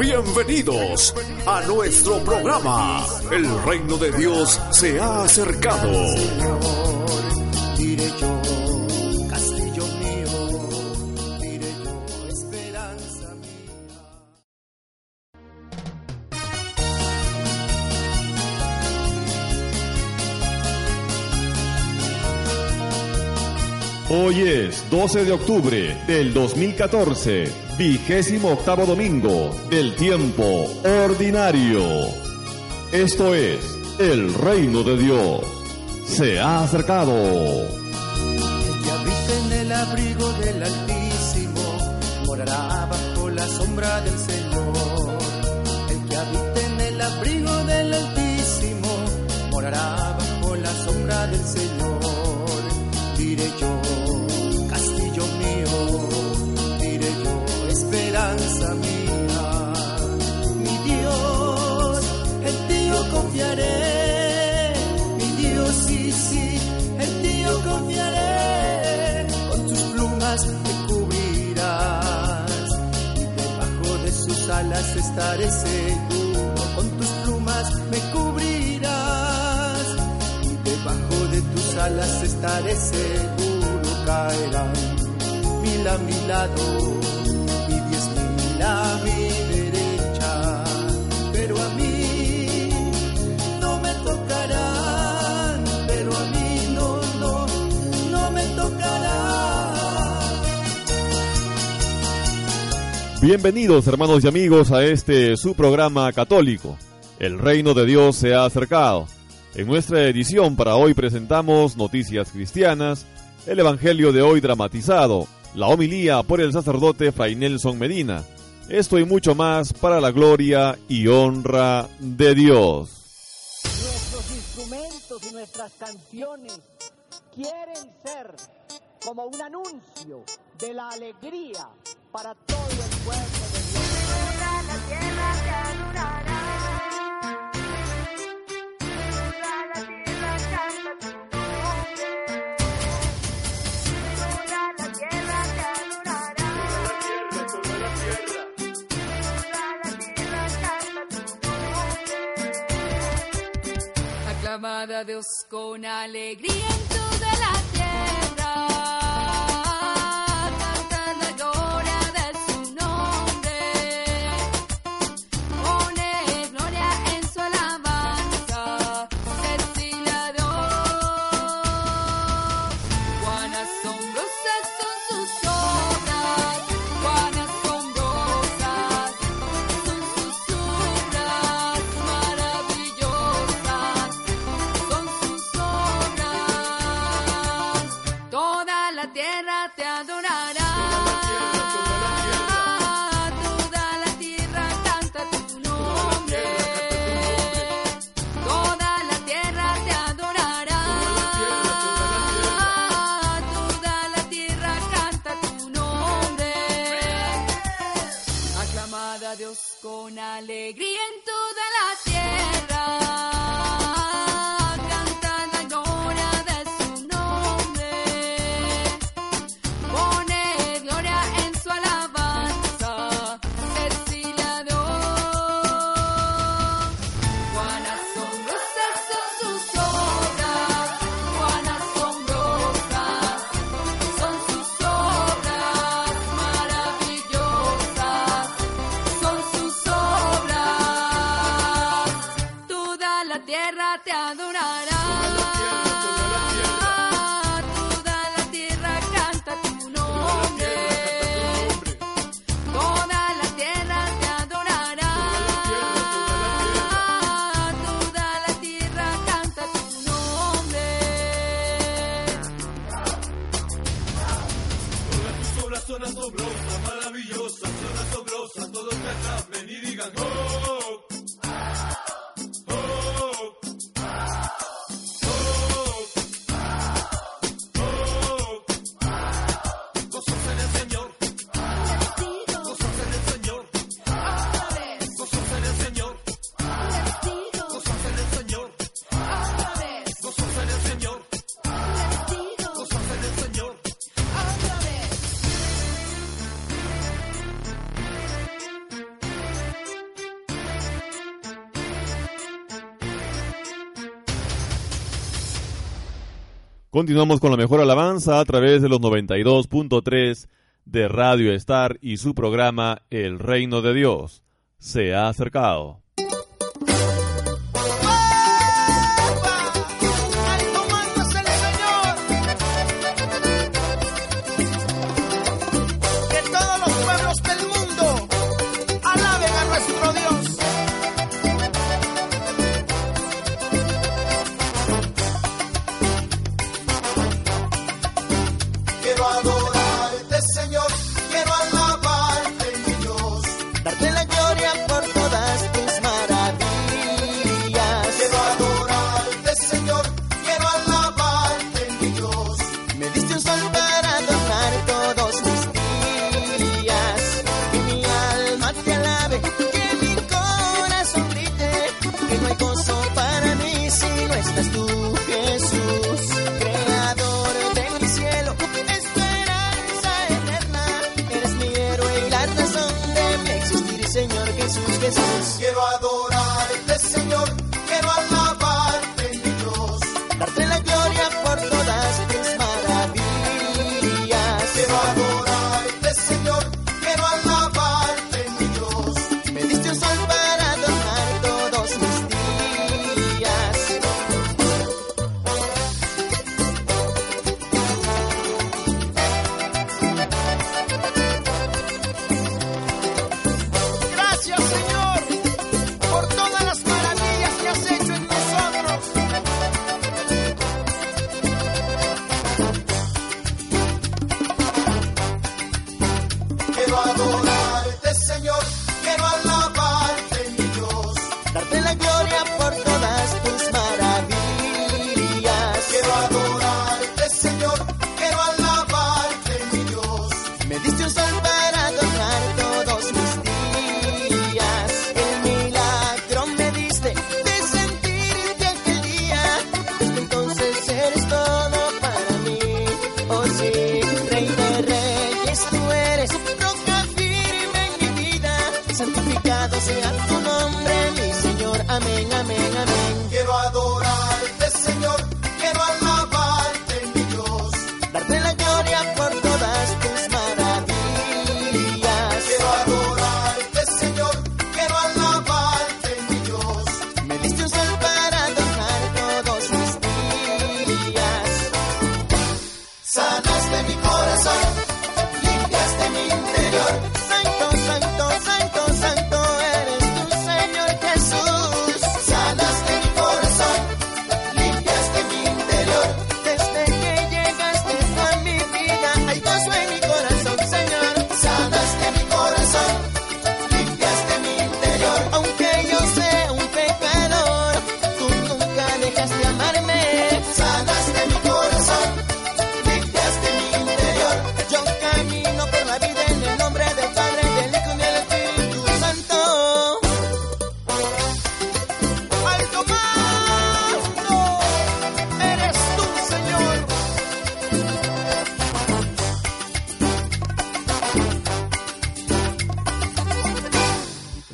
Bienvenidos a nuestro programa. El reino de Dios se ha acercado. Hoy es 12 de octubre del 2014, vigésimo octavo domingo del tiempo ordinario. Esto es el reino de Dios. Se ha acercado. El que habita en el abrigo del Altísimo morará bajo la sombra del Señor. El que habita en el abrigo del Altísimo morará bajo la sombra del Señor. Diré yo, esperanza mía. Mi Dios, en ti yo confiaré. Mi Dios, sí, sí, en ti yo confiaré. Con tus plumas me cubrirás y debajo de sus alas estaré seguro. Con tus plumas me cubrirás y debajo de tus alas estaré seguro. Caerán mil a mi lado mi derecha, pero a mí no me pero a mí no, no, no me. Bienvenidos hermanos y amigos a este su programa católico. El reino de Dios se ha acercado. En nuestra edición para hoy presentamos noticias cristianas, el Evangelio de hoy dramatizado, la homilía por el sacerdote Fray Nelson Medina. Esto y mucho más para la gloria y honra de Dios. Nuestros instrumentos y nuestras canciones quieren ser como un anuncio de la alegría para todo el pueblo de Dios. Aclamad a Dios con alegría Continuamos con la mejor alabanza a través de los 92.3 de Radio Star y su programa El Reino de Dios se ha acercado.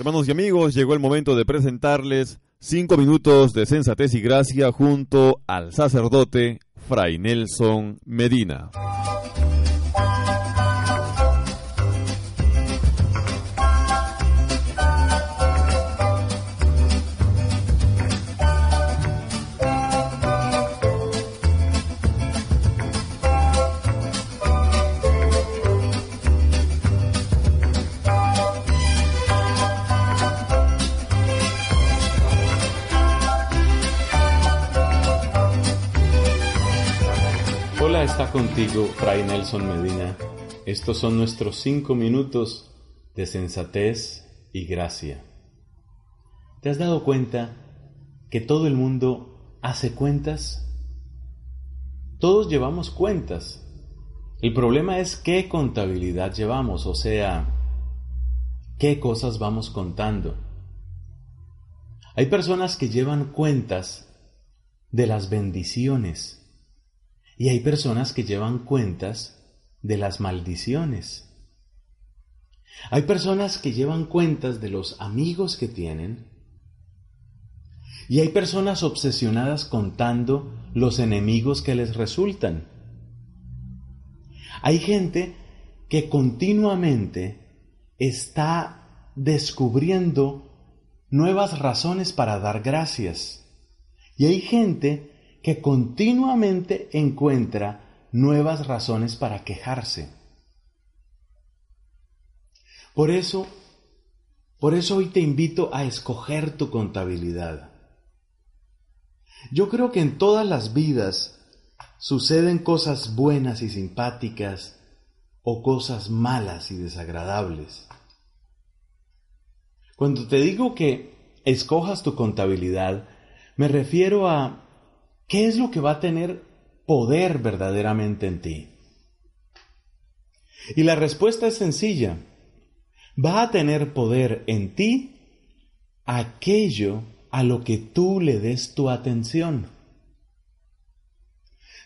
hermanos y amigos, llegó el momento de presentarles cinco minutos de sensatez y gracia junto al sacerdote Fray Nelson Medina. Está contigo, Fray Nelson Medina. Estos son nuestros cinco minutos de sensatez y gracia. ¿Te has dado cuenta que todo el mundo hace cuentas? Todos llevamos cuentas. El problema es qué contabilidad llevamos, o sea, qué cosas vamos contando. Hay personas que llevan cuentas de las bendiciones y hay personas que llevan cuentas de las maldiciones. Hay personas que llevan cuentas de los amigos que tienen y hay personas obsesionadas contando los enemigos que les resultan. Hay gente que continuamente está descubriendo nuevas razones para dar gracias. Y hay gente que continuamente encuentra nuevas razones para quejarse. Por eso, por eso hoy te invito a escoger tu contabilidad. Yo creo que en todas las vidas suceden cosas buenas y simpáticas o cosas malas y desagradables. Cuando te digo que escojas tu contabilidad, me refiero a qué es lo que va a tener poder verdaderamente en ti. Y la respuesta es sencilla. Va a tener poder en ti aquello a lo que tú le des tu atención.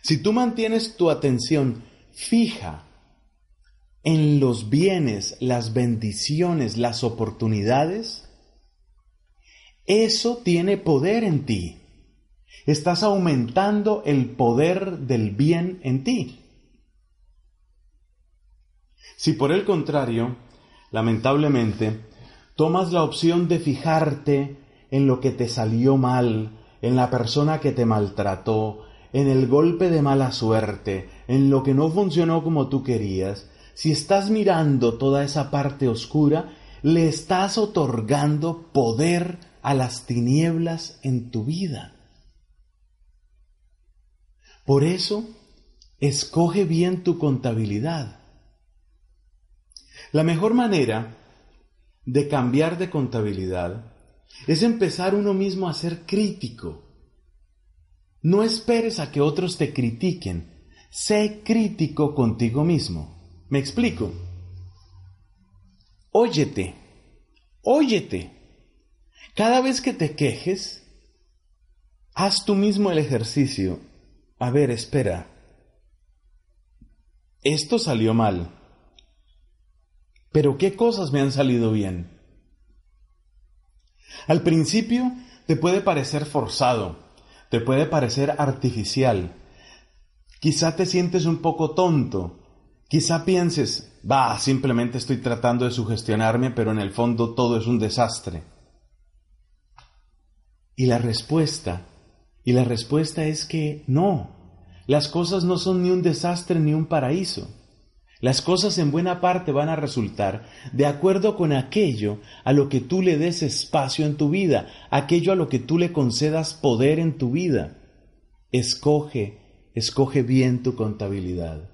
Si tú mantienes tu atención fija en los bienes, las bendiciones, las oportunidades, eso tiene poder en ti. Estás aumentando el poder del bien en ti. Si por el contrario, lamentablemente, tomas la opción de fijarte en lo que te salió mal, en la persona que te maltrató, en el golpe de mala suerte, en lo que no funcionó como tú querías, si estás mirando toda esa parte oscura, le estás otorgando poder a las tinieblas en tu vida. Por eso, escoge bien tu contabilidad. La mejor manera de cambiar de contabilidad es empezar uno mismo a ser crítico. No esperes a que otros te critiquen. Sé crítico contigo mismo. ¿Me explico? Óyete, óyete. Cada vez que te quejes, haz tú mismo el ejercicio. A ver, espera. Esto salió mal. Pero ¿qué cosas me han salido bien? Al principio te puede parecer forzado, te puede parecer artificial. Quizá te sientes un poco tonto, quizá pienses, va, simplemente estoy tratando de sugestionarme, pero en el fondo todo es un desastre. Y la respuesta, y la respuesta es que no, las cosas no son ni un desastre ni un paraíso. Las cosas en buena parte van a resultar de acuerdo con aquello a lo que tú le des espacio en tu vida, aquello a lo que tú le concedas poder en tu vida. Escoge, escoge bien tu contabilidad.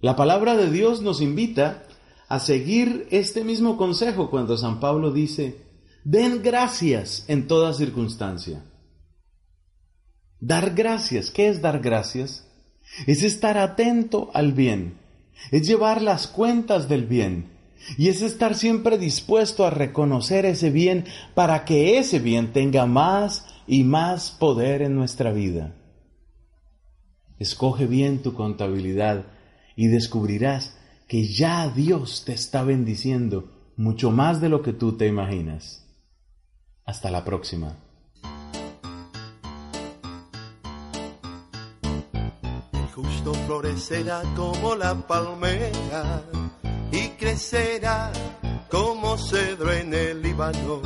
La palabra de Dios nos invita a seguir este mismo consejo cuando San Pablo dice, den gracias en toda circunstancia. Dar gracias, ¿qué es dar gracias? Es estar atento al bien es llevar las cuentas del bien y es estar siempre dispuesto a reconocer ese bien para que ese bien tenga más y más poder en nuestra vida. Escoge bien tu contabilidad y descubrirás que ya Dios te está bendiciendo mucho más de lo que tú te imaginas. Hasta la próxima. Florecerá como la palmera y crecerá como cedro en el Líbano.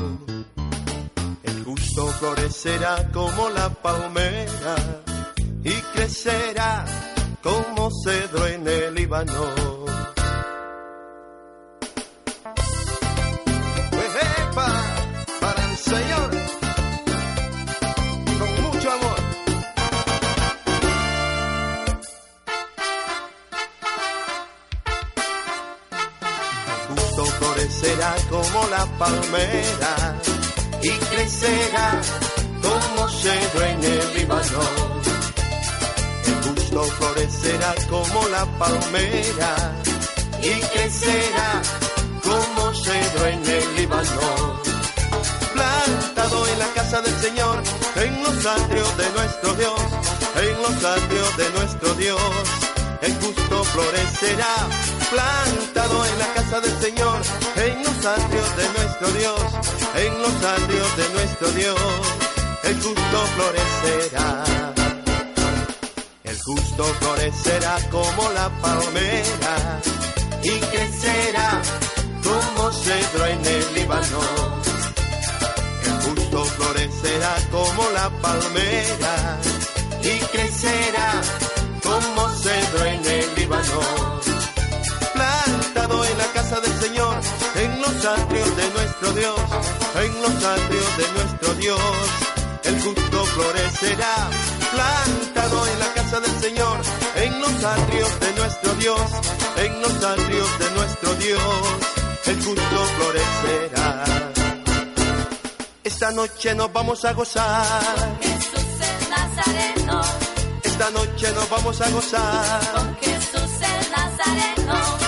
El justo florecerá como la palmera y crecerá como cedro en el Líbano. La palmera y crecerá como cedro en el Líbano. El justo florecerá como la palmera y crecerá como cedro en el Líbano. Plantado en la casa del Señor, en los atrios de nuestro Dios, en los atrios de nuestro Dios. El justo florecerá, plantado en la casa del Señor, en los atrios de nuestro Dios, en los atrios de nuestro Dios. El justo florecerá. El justo florecerá como la palmera y crecerá como cedro en el Líbano. El justo florecerá como la palmera Dios. El justo florecerá, plantado en la casa del Señor, en los atrios de nuestro Dios, en los atrios de nuestro Dios. El justo florecerá. Esta noche nos vamos a gozar. Jesús el Nazareno, Esta noche nos vamos a gozar. con Jesús el Nazareno.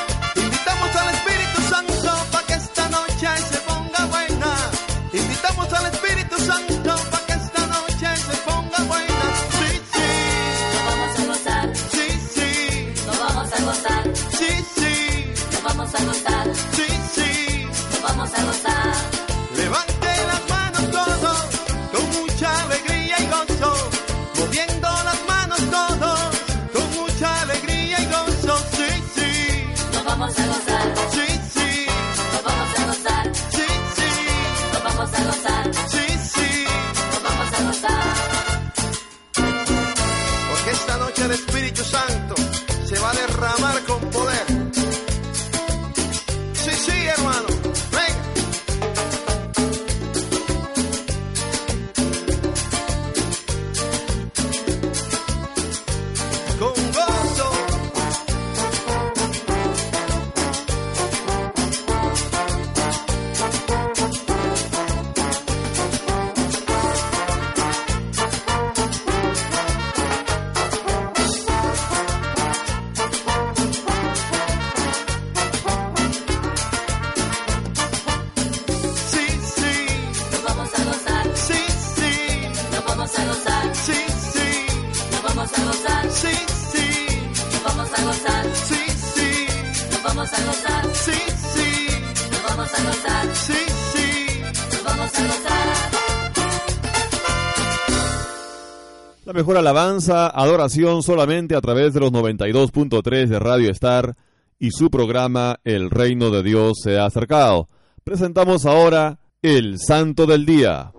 Mejor alabanza, adoración solamente a través de los 92.3 de Radio Star y su programa El Reino de Dios se ha acercado. Presentamos ahora el Santo del Día.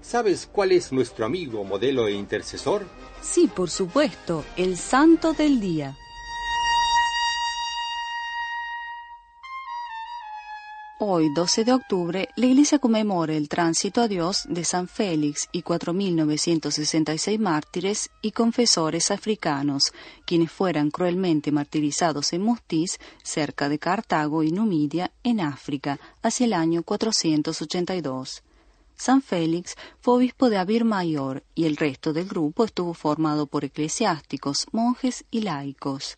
¿Sabes cuál es nuestro amigo, modelo e intercesor? Sí, por supuesto, el santo del día. Hoy, 12 de octubre, la Iglesia conmemora el tránsito a Dios de San Félix y 4.966 mártires y confesores africanos, quienes fueran cruelmente martirizados en Mustiz, cerca de Cartago y Numidia, en África, hacia el año 482. San Félix fue obispo de Abir Mayor y el resto del grupo estuvo formado por eclesiásticos, monjes y laicos.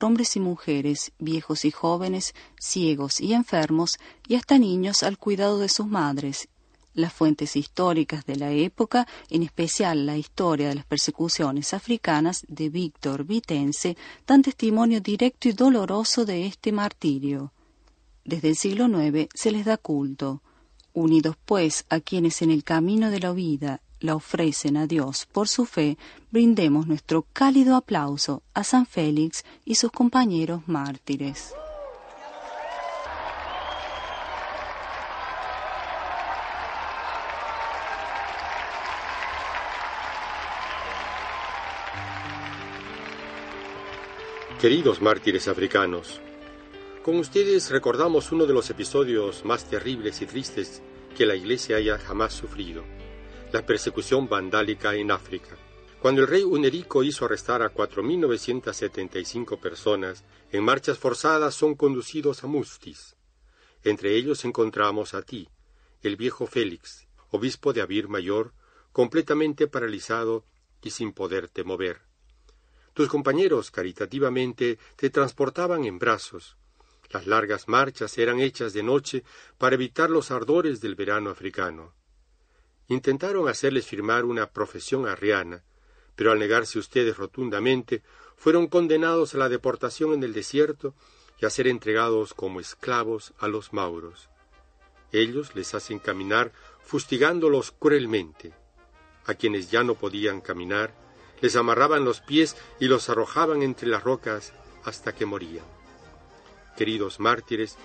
Hombres y mujeres, viejos y jóvenes, ciegos y enfermos, y hasta niños al cuidado de sus madres. Las fuentes históricas de la época, en especial la historia de las persecuciones africanas de Víctor Vitense, dan testimonio directo y doloroso de este martirio. Desde el siglo IX se les da culto. Unidos pues a quienes en el camino de la vida la ofrecen a Dios por su fe, brindemos nuestro cálido aplauso a San Félix y sus compañeros mártires. Queridos mártires africanos, con ustedes recordamos uno de los episodios más terribles y tristes que la Iglesia haya jamás sufrido, la persecución vandálica en África. Cuando el rey Unerico hizo arrestar a 4.975 personas, en marchas forzadas son conducidos a Mustis. Entre ellos encontramos a ti, el viejo Félix, obispo de Abir Mayor, completamente paralizado y sin poderte mover. Tus compañeros caritativamente te transportaban en brazos. Las largas marchas eran hechas de noche para evitar los ardores del verano africano. Intentaron hacerles firmar una profesión arriana, pero al negarse ustedes rotundamente, fueron condenados a la deportación en el desierto y a ser entregados como esclavos a los mauros. Ellos les hacen caminar fustigándolos cruelmente. A quienes ya no podían caminar, les amarraban los pies y los arrojaban entre las rocas hasta que morían. Queridos mártires,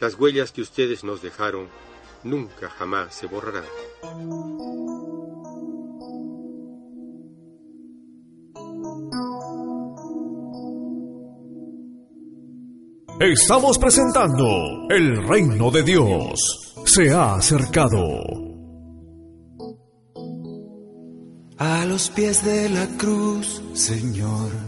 las huellas que ustedes nos dejaron nunca jamás se borrarán. Estamos presentando El reino de Dios se ha acercado. A los pies de la cruz, Señor.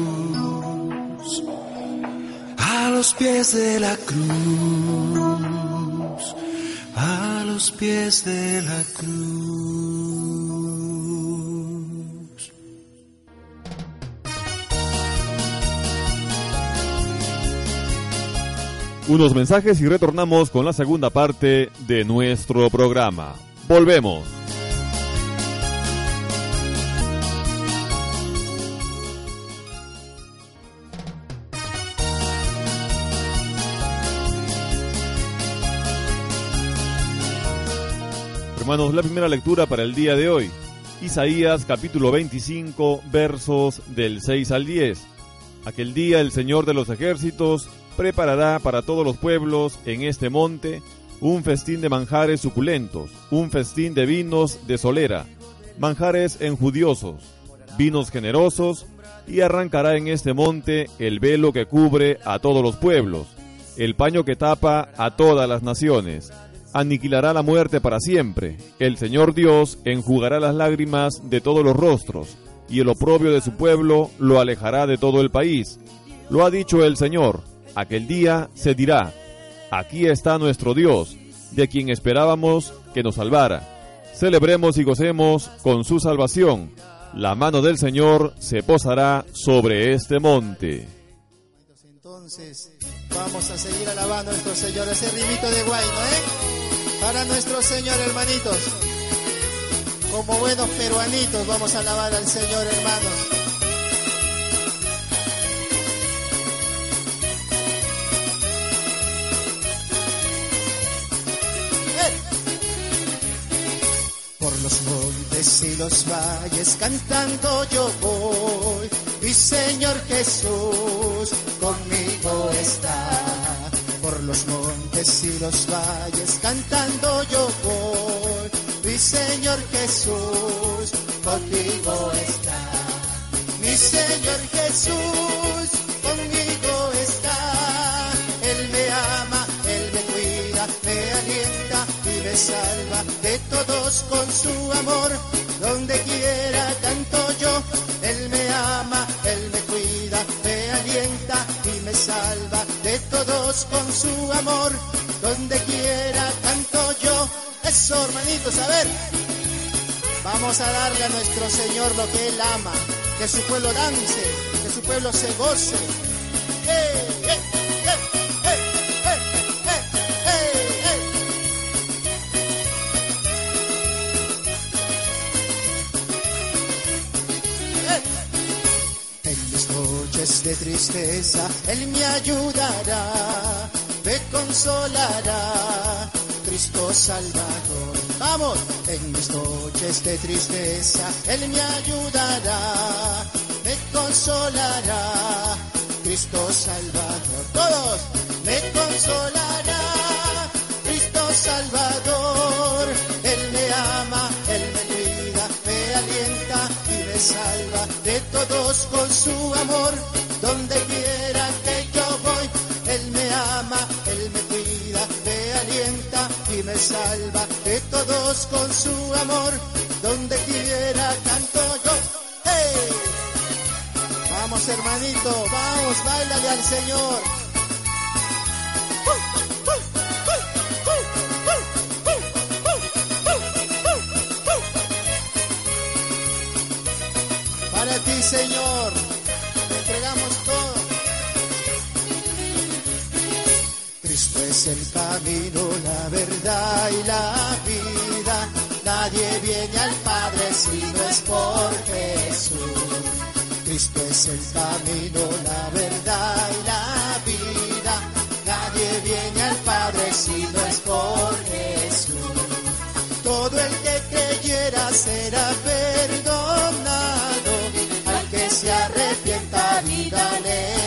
pies de la cruz, a los pies de la cruz. Unos mensajes y retornamos con la segunda parte de nuestro programa. Volvemos. Hermanos, la primera lectura para el día de hoy. Isaías capítulo 25 versos del 6 al 10. Aquel día el Señor de los ejércitos preparará para todos los pueblos en este monte un festín de manjares suculentos, un festín de vinos de solera, manjares enjudiosos, vinos generosos, y arrancará en este monte el velo que cubre a todos los pueblos, el paño que tapa a todas las naciones aniquilará la muerte para siempre. El Señor Dios enjugará las lágrimas de todos los rostros, y el oprobio de su pueblo lo alejará de todo el país. Lo ha dicho el Señor, aquel día se dirá, aquí está nuestro Dios, de quien esperábamos que nos salvara. Celebremos y gocemos con su salvación. La mano del Señor se posará sobre este monte. Vamos a seguir alabando a nuestro Señor, ese rimito de guayno, ¿eh? Para nuestro Señor, hermanitos. Como buenos peruanitos, vamos a alabar al Señor, hermanos. Por los montes y los valles cantando yo voy, mi Señor Jesús conmigo está por los montes y los valles cantando yo voy. Mi Señor Jesús conmigo está. Mi Señor Jesús conmigo está. Él me ama, Él me cuida, me alienta y me salva de todos con su amor. Donde quiera canto yo, todos con su amor. Donde quiera canto yo. Eso, hermanitos, a ver. Vamos a darle a nuestro Señor lo que Él ama. Que su pueblo dance, que su pueblo se goce. ¡Eh, de tristeza Él me ayudará, me consolará, Cristo Salvador. Vamos, en mis noches de tristeza Él me ayudará, me consolará, Cristo Salvador. Todos, me consolará, Cristo Salvador. Él me ama, Él me cuida, me alienta y me salva de todos con su amor. Donde quiera que yo voy, Él me ama, Él me cuida, me alienta y me salva de todos con su amor. Donde quiera canto yo. ¡Hey! Vamos hermanito, vamos, bailale al Señor. Para ti, Señor, es el camino, la verdad y la vida. Nadie viene al Padre si no es por Jesús. Cristo es el camino, la verdad y la vida. Nadie viene al Padre si no es por Jesús. Todo el que creyera será perdonado. Al que se arrepienta vida le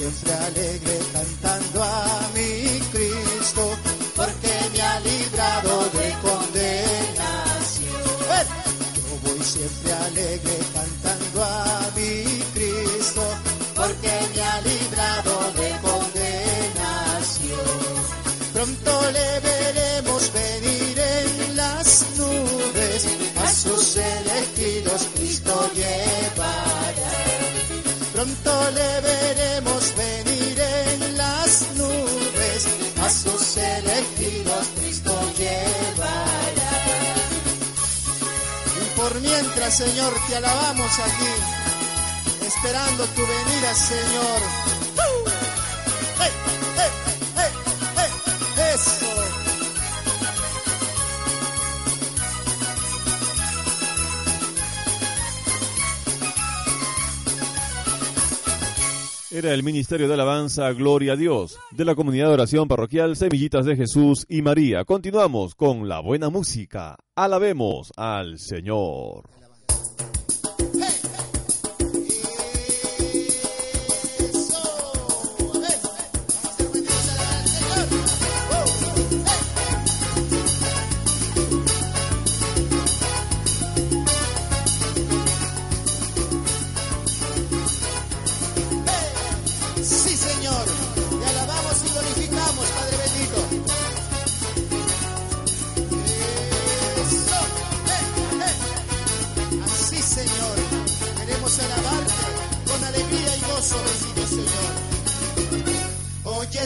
siempre alegre cantando a mi Cristo, porque me ha librado de condenación. Yo voy siempre alegre cantando a mi Cristo, porque me ha librado de condenación. Pronto le veremos venir en las nubes, a sus elegidos Cristo llevará. Pronto le veremos venir en las nubes, a sus elegidos Cristo llevará. Y por mientras, Señor, te alabamos aquí, esperando tu venida, Señor era el Ministerio de Alabanza Gloria a Dios de la Comunidad de Oración Parroquial Semillitas de Jesús y María. Continuamos con la buena música. Alabemos al Señor.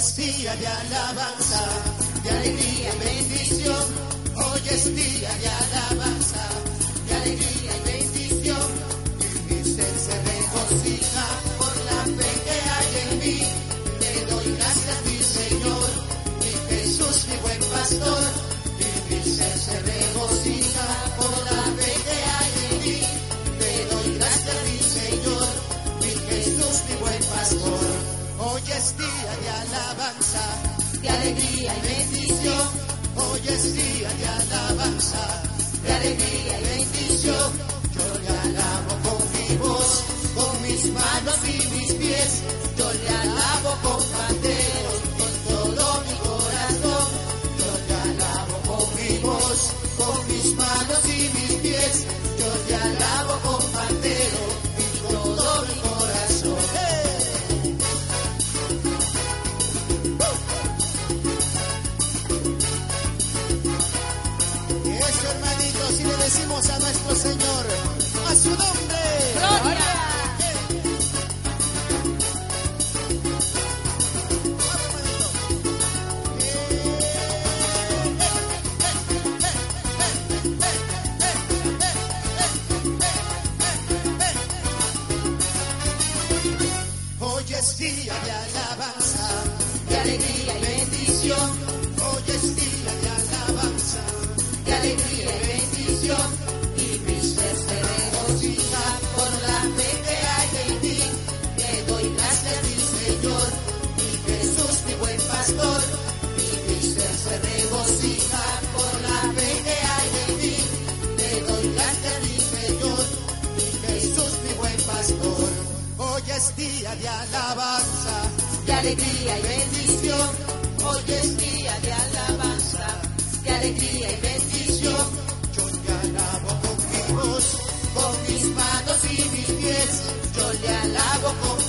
es día de alabanza, de alegría, bendición, hoy es día de alabanza. día y bendición, hoy es día de alabanza, de alegría. Señor, a su nombre. Gloria. Hoy es día de alabanza, de alegría y bendición es día de alabanza, de alegría y bendición. Hoy es día de alabanza, de alegría y bendición. Yo te alabo con mi voz, con mis manos y mis pies. Yo le alabo con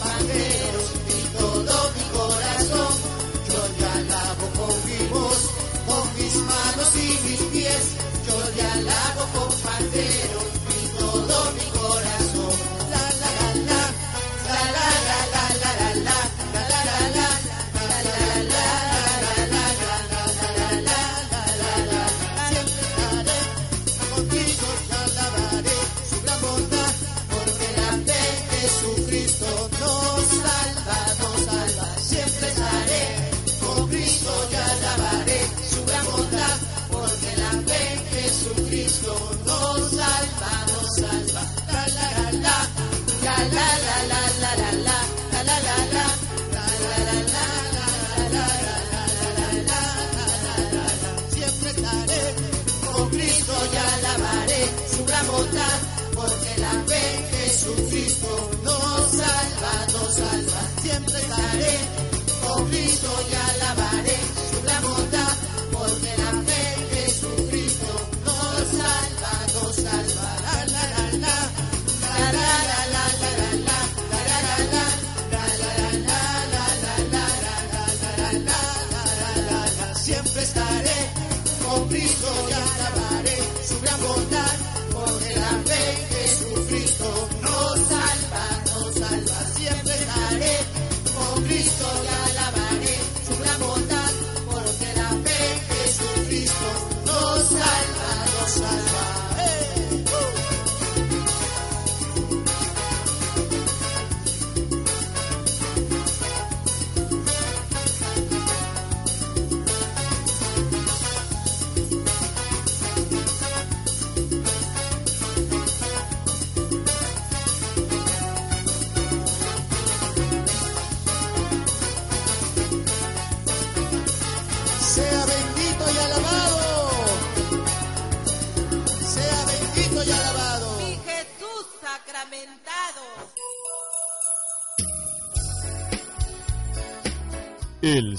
Jesucristo nos salva, nos salva, siempre estaré, obrito ya.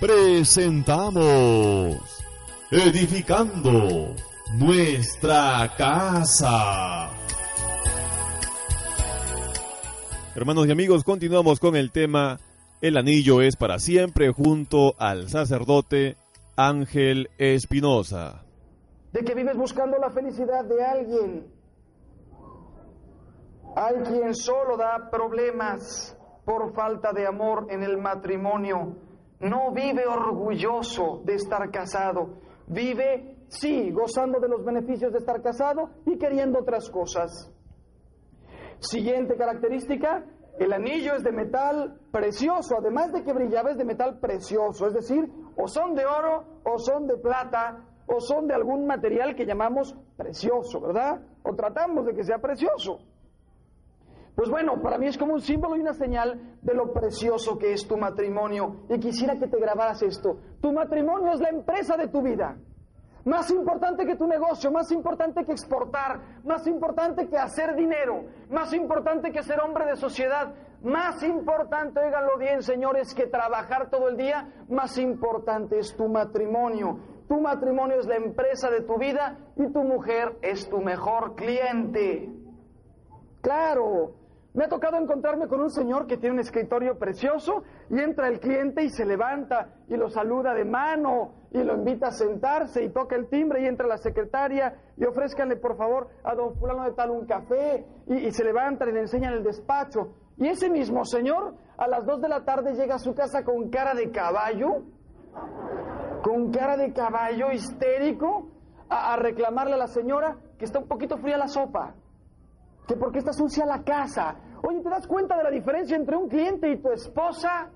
Presentamos Edificando nuestra casa. Hermanos y amigos, continuamos con el tema El anillo es para siempre junto al sacerdote Ángel Espinosa. De que vives buscando la felicidad de alguien. Hay quien solo da problemas por falta de amor en el matrimonio. No vive orgulloso de estar casado. Vive, sí, gozando de los beneficios de estar casado y queriendo otras cosas. Siguiente característica, el anillo es de metal precioso, además de que brillaba es de metal precioso, es decir, o son de oro o son de plata o son de algún material que llamamos precioso, ¿verdad? O tratamos de que sea precioso. Pues bueno, para mí es como un símbolo y una señal de lo precioso que es tu matrimonio. Y quisiera que te grabaras esto. Tu matrimonio es la empresa de tu vida. Más importante que tu negocio, más importante que exportar, más importante que hacer dinero, más importante que ser hombre de sociedad, más importante, óiganlo bien señores, que trabajar todo el día, más importante es tu matrimonio. Tu matrimonio es la empresa de tu vida y tu mujer es tu mejor cliente. Claro, me ha tocado encontrarme con un señor que tiene un escritorio precioso y entra el cliente y se levanta y lo saluda de mano y lo invita a sentarse y toca el timbre y entra la secretaria y ofrézcanle por favor a don fulano de tal un café y, se levantan y le enseñan el despacho. Y ese mismo señor a las dos de la tarde llega a su casa con cara de caballo, con cara de caballo histérico, a reclamarle a la señora que está un poquito fría la sopa que porque está sucia la casa. Oye, ¿te das cuenta de la diferencia entre un cliente y tu esposa?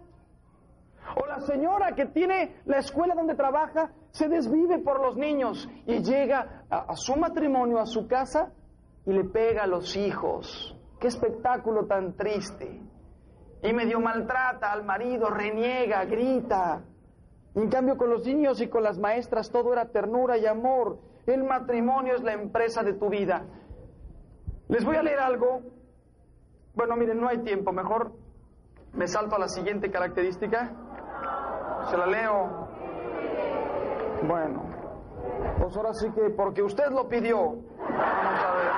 O la señora que tiene la escuela donde trabaja, se desvive por los niños y llega a, su matrimonio, a su casa, y le pega a los hijos. Qué espectáculo tan triste. Y medio maltrata al marido, reniega, grita. En cambio con los niños y con las maestras todo era ternura y amor. El matrimonio es la empresa de tu vida. Les voy a leer algo. Bueno, miren, no hay tiempo. Mejor me salto a la siguiente característica. Se la leo. Bueno, pues ahora sí que, porque usted lo pidió. Vamos a ver.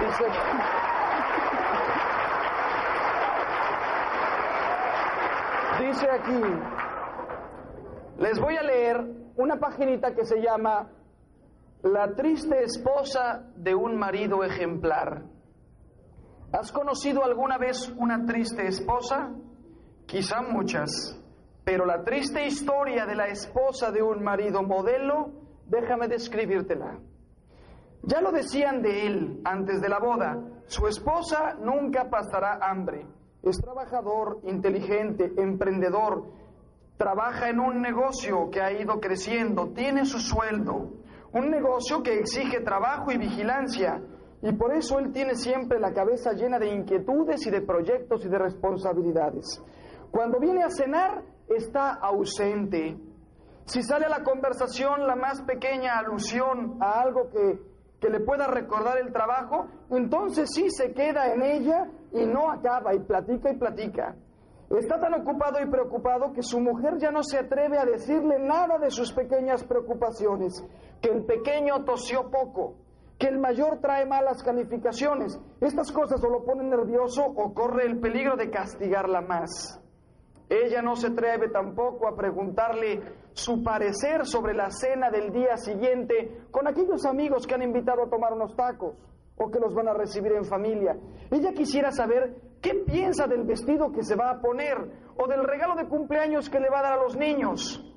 Dice. Dice aquí. Les voy a leer una paginita que se llama la triste esposa de un marido ejemplar. ¿Has conocido alguna vez una triste esposa? Quizá muchas, pero la triste historia de la esposa de un marido modelo, déjame describírtela. Ya lo decían de él antes de la boda, su esposa nunca pasará hambre. Es trabajador, inteligente, emprendedor, trabaja en un negocio que ha ido creciendo, tiene su sueldo, un negocio que exige trabajo y vigilancia, y por eso él tiene siempre la cabeza llena de inquietudes y de proyectos y de responsabilidades. Cuando viene a cenar, está ausente. Si sale a la conversación la más pequeña alusión a algo que, que le pueda recordar el trabajo, entonces sí se queda en ella y no acaba y platica y platica. Está tan ocupado y preocupado que su mujer ya no se atreve a decirle nada de sus pequeñas preocupaciones, que el pequeño tosió poco, que el mayor trae malas calificaciones. Estas cosas o lo ponen nervioso o corre el peligro de castigarla más. Ella no se atreve tampoco a preguntarle su parecer sobre la cena del día siguiente con aquellos amigos que han invitado a tomar unos tacos o que los van a recibir en familia. Ella quisiera saber qué piensa del vestido que se va a poner o del regalo de cumpleaños que le va a dar a los niños.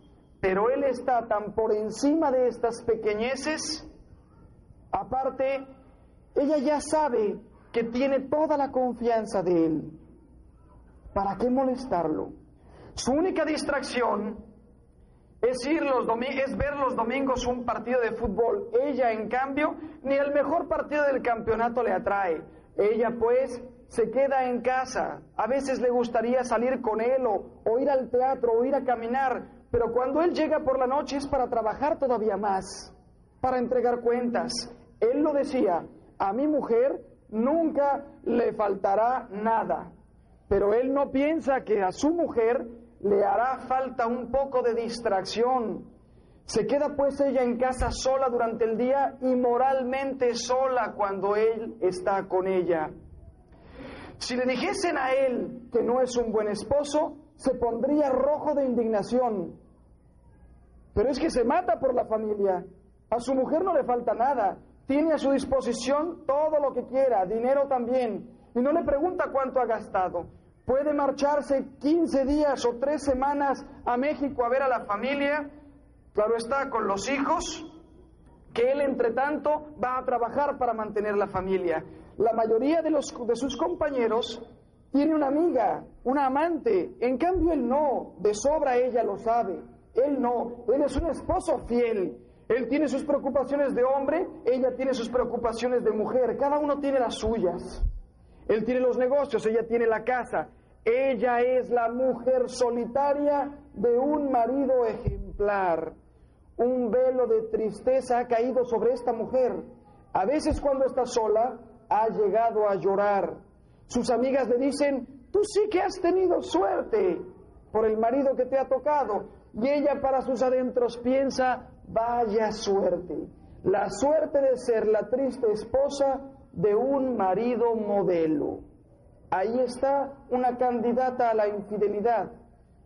Pero él está tan por encima de estas pequeñeces. Aparte, ella ya sabe que tiene toda la confianza de él. ¿Para qué molestarlo? Su única distracción es, ir los es ver los domingos un partido de fútbol. Ella, en cambio, ni el mejor partido del campeonato le atrae. Ella, pues, se queda en casa. A veces le gustaría salir con él o, o ir al teatro o ir a caminar, pero cuando él llega por la noche es para trabajar todavía más, para entregar cuentas. Él lo decía, a mi mujer nunca le faltará nada, pero él no piensa que a su mujer le hará falta un poco de distracción. Se queda pues ella en casa sola durante el día y moralmente sola cuando él está con ella. Si le dijesen a él que no es un buen esposo, se pondría rojo de indignación. Pero es que se mata por la familia. A su mujer no le falta nada. Tiene a su disposición todo lo que quiera, dinero también. Y no le pregunta cuánto ha gastado. Puede marcharse 15 días o 3 semanas a México a ver a la familia. Claro está, con los hijos, que él entre tanto va a trabajar para mantener la familia. La mayoría de, los, de sus compañeros tiene una amiga, una amante, en cambio él no, de sobra ella lo sabe, él no, él es un esposo fiel, él tiene sus preocupaciones de hombre, ella tiene sus preocupaciones de mujer, cada uno tiene las suyas. Él tiene los negocios, ella tiene la casa. Ella es la mujer solitaria de un marido ejemplar. Un velo de tristeza ha caído sobre esta mujer. A veces cuando está sola, ha llegado a llorar. Sus amigas le dicen, tú sí que has tenido suerte por el marido que te ha tocado. Y ella para sus adentros piensa, vaya suerte. La suerte de ser la triste esposa de un marido modelo. Ahí está una candidata a la infidelidad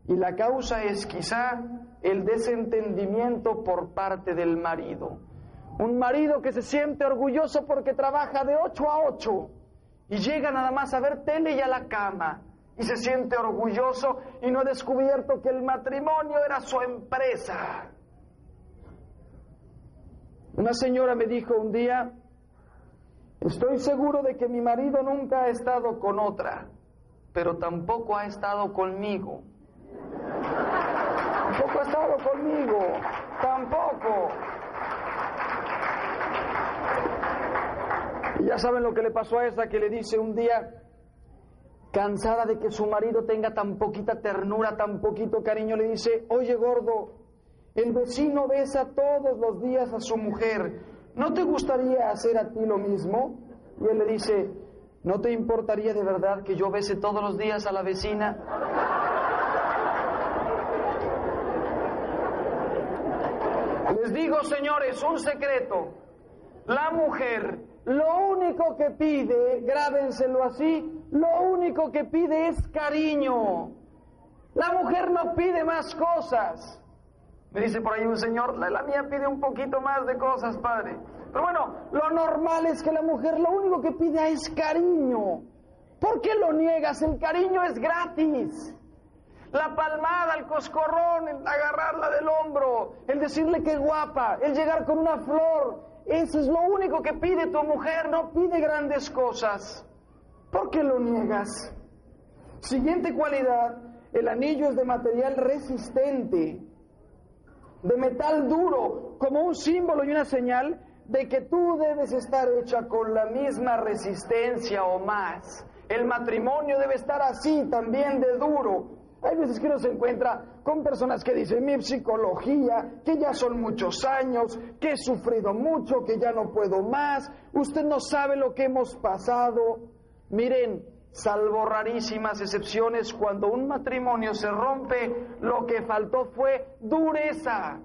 y la causa es quizá el desentendimiento por parte del marido. Un marido que se siente orgulloso porque trabaja de 8 a 8 y llega nada más a ver tele y a la cama y se siente orgulloso y no ha descubierto que el matrimonio era su empresa. Una señora me dijo un día, Estoy seguro de que mi marido nunca ha estado con otra, pero tampoco ha estado conmigo. Tampoco ha estado conmigo, tampoco. Ya saben lo que le pasó a esa que le dice un día, cansada de que su marido tenga tan poquita ternura, tan poquito cariño, le dice, oye gordo, el vecino besa todos los días a su mujer, ¿no te gustaría hacer a ti lo mismo? Y él le dice, ¿no te importaría de verdad que yo bese todos los días a la vecina? Les digo, señores, un secreto. La mujer lo único que pide, grábenselo así, lo único que pide es cariño. La mujer no pide más cosas. Me dice por ahí un señor, la, mía pide un poquito más de cosas, padre. Pero bueno, lo normal es que la mujer lo único que pide es cariño. ¿Por qué lo niegas? El cariño es gratis. La palmada, el coscorrón, el agarrarla del hombro, el decirle que guapa, el llegar con una flor, eso es lo único que pide tu mujer, no pide grandes cosas. ¿Por qué lo niegas? Siguiente cualidad, el anillo es de material resistente, de metal duro, como un símbolo y una señal de que tú debes estar hecha con la misma resistencia o más. El matrimonio debe estar así también de duro. Hay veces que uno se encuentra con personas que dicen mi psicología, que ya son muchos años, que he sufrido mucho, que ya no puedo más. Usted no sabe lo que hemos pasado. Miren, salvo rarísimas excepciones, cuando un matrimonio se rompe, lo que faltó fue dureza,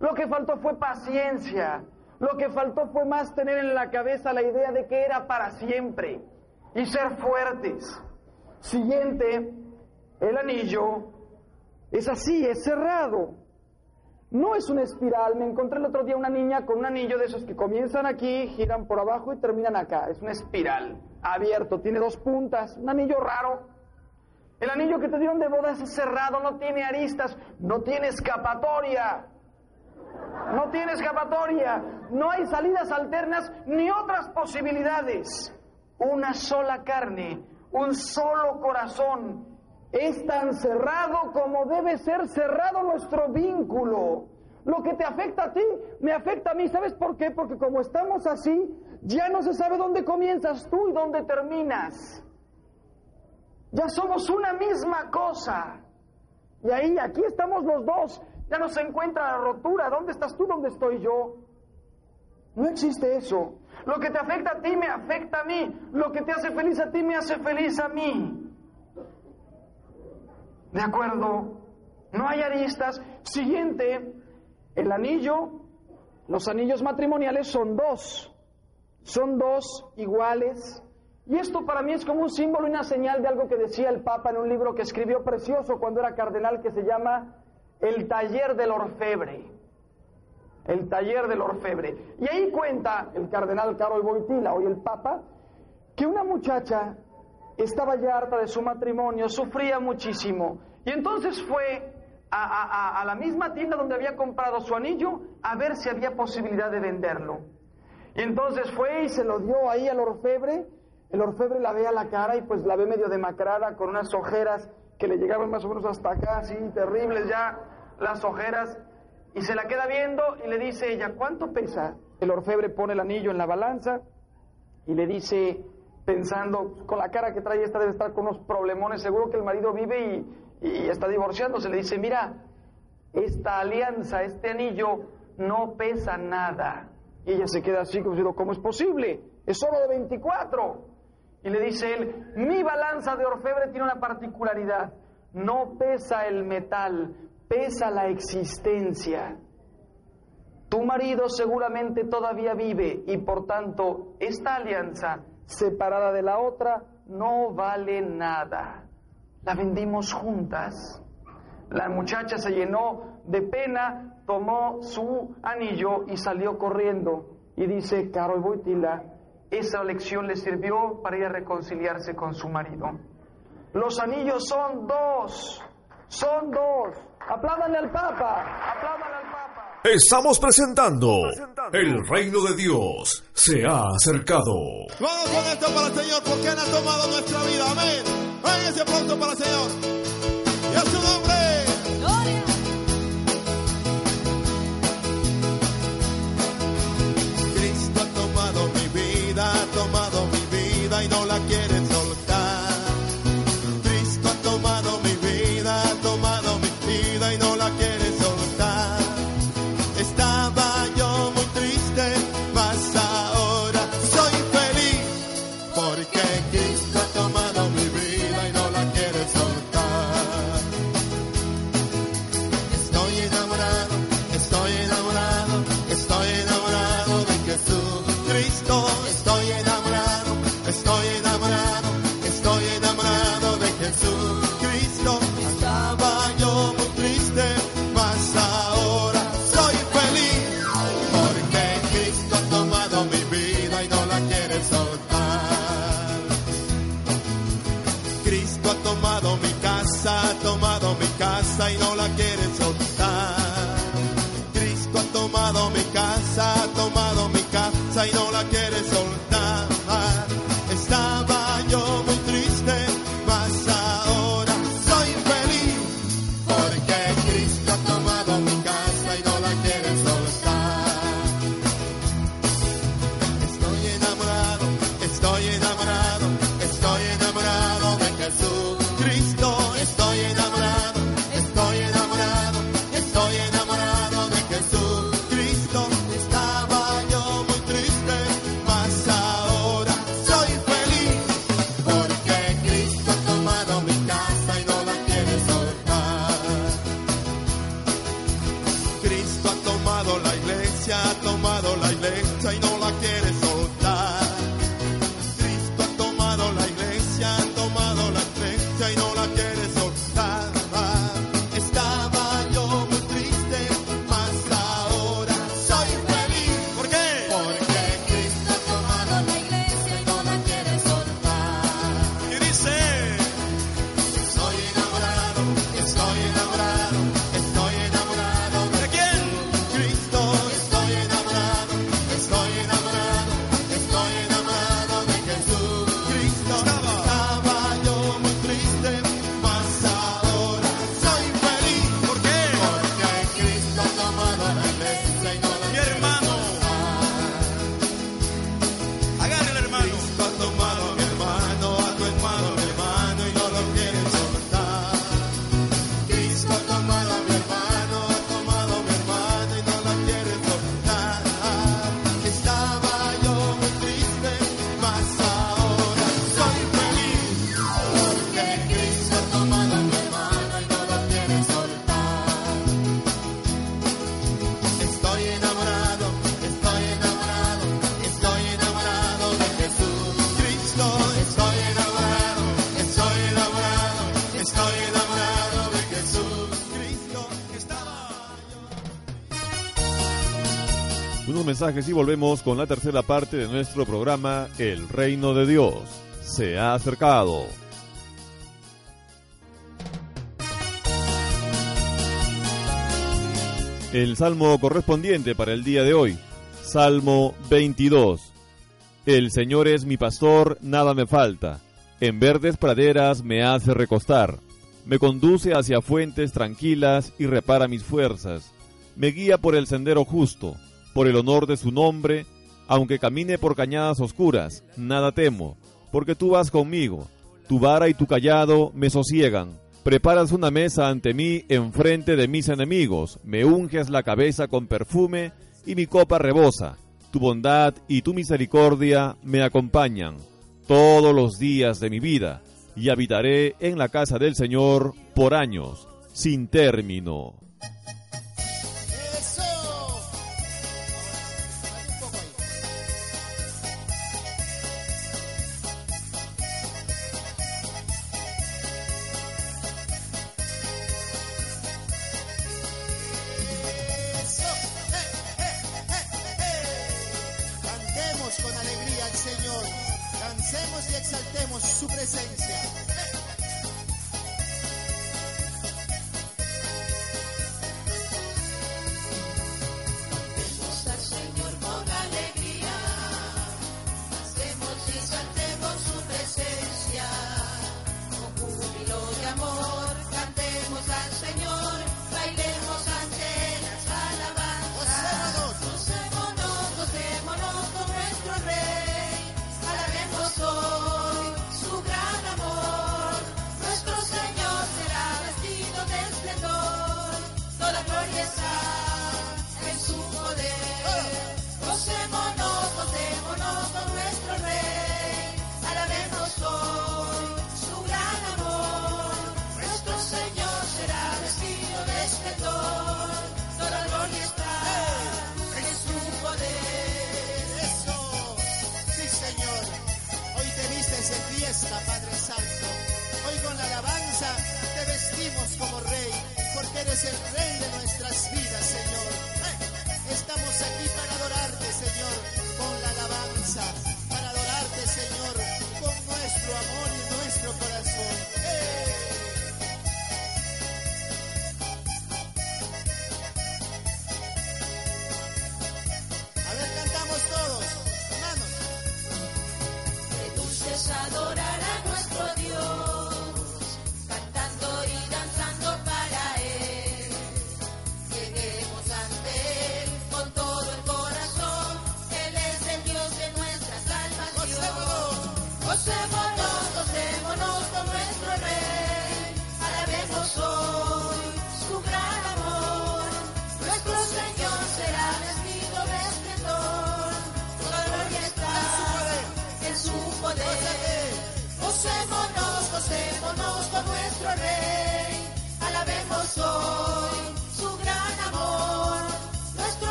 lo que faltó fue paciencia, lo que faltó fue más tener en la cabeza la idea de que era para siempre y ser fuertes. Siguiente, el anillo es así, es cerrado. No es una espiral. Me encontré el otro día una niña con un anillo de esos que comienzan aquí, giran por abajo y terminan acá. Es una espiral, abierto, tiene dos puntas, un anillo raro. El anillo que te dieron de bodas es cerrado, no tiene aristas, no tiene escapatoria. No tiene escapatoria, no hay salidas alternas ni otras posibilidades. Una sola carne, un solo corazón. Es tan cerrado como debe ser cerrado nuestro vínculo. Lo que te afecta a ti, me afecta a mí. ¿Sabes por qué? Porque como estamos así, ya no se sabe dónde comienzas tú y dónde terminas. Ya somos una misma cosa. Y ahí, aquí estamos los dos. Ya no se encuentra la rotura. ¿Dónde estás tú? ¿Dónde estoy yo? No existe eso. Lo que te afecta a ti me afecta a mí. Lo que te hace feliz a ti me hace feliz a mí. ¿De acuerdo? No hay aristas. Siguiente, el anillo. Los anillos matrimoniales son dos. Son dos iguales. Y esto para mí es como un símbolo y una señal de algo que decía el Papa en un libro que escribió precioso cuando era cardenal que se llama El taller del orfebre. El taller del orfebre. Y ahí cuenta el cardenal Carol Boitila, hoy el Papa, que una muchacha estaba ya harta de su matrimonio, sufría muchísimo. Y entonces fue a, la misma tienda donde había comprado su anillo a ver si había posibilidad de venderlo. Y entonces fue y se lo dio ahí al orfebre. El orfebre la ve a la cara y pues la ve medio demacrada con unas ojeras que le llegaban más o menos hasta acá, así terribles ya las ojeras. Y se la queda viendo y le dice ella, ¿cuánto pesa? El orfebre pone el anillo en la balanza y le dice, pensando, con la cara que trae esta debe estar con unos problemones, seguro que el marido vive y, está divorciándose. Le dice, mira, esta alianza, este anillo, no pesa nada. Y ella se queda así como diciendo, ¿cómo es posible? Es solo de 24. Y le dice él, mi balanza de orfebre tiene una particularidad. No pesa el metal, pesa la existencia. Tu marido seguramente todavía vive y por tanto esta alianza separada de la otra no vale nada. La vendimos juntas. La muchacha se llenó de pena, tomó su anillo y salió corriendo. Y dice Carol Boitila, esa lección le sirvió para ir a reconciliarse con su marido. Los anillos son dos, son dos. Apládanle al Papa, al Papa. Estamos presentando El reino de Dios se ha acercado. Vamos con esto para el Señor, porque Él ha tomado nuestra vida. Amén. Venga ese aplauso para el Señor. Mensajes y volvemos con la tercera parte de nuestro programa El Reino de Dios. Se ha acercado. El salmo correspondiente para el día de hoy, Salmo 22. El Señor es mi pastor, nada me falta. En verdes praderas me hace recostar. Me conduce hacia fuentes tranquilas y repara mis fuerzas. Me guía por el sendero justo, por el honor de su nombre, aunque camine por cañadas oscuras, nada temo, porque tú vas conmigo. Tu vara y tu callado me sosiegan. Preparas una mesa ante mí enfrente de mis enemigos, me unges la cabeza con perfume y mi copa rebosa. Tu bondad y tu misericordia me acompañan todos los días de mi vida, y habitaré en la casa del Señor por años, sin término.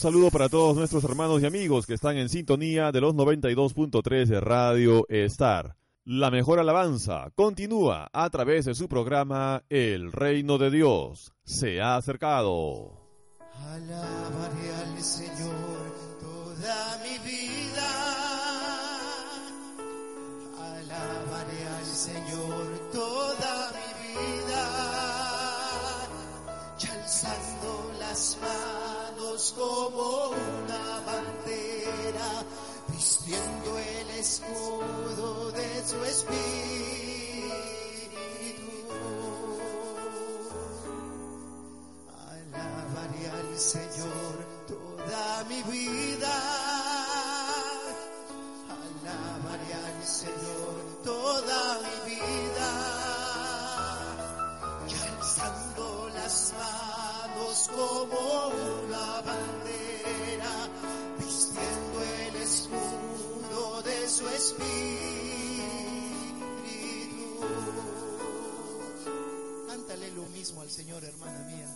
Saludo para todos nuestros hermanos y amigos que están en sintonía de los 92.3 de Radio Star. La mejor alabanza continúa a través de su programa El Reino de Dios se ha acercado. Al Señor Señor, hermana mía.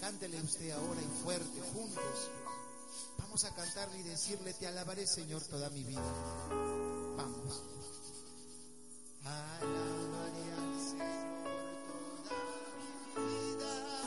Cántele usted ahora y fuerte, juntos. Vamos a cantarle y decirle, te alabaré, Señor, toda mi vida. Vamos. Alabaré al Señor toda mi vida.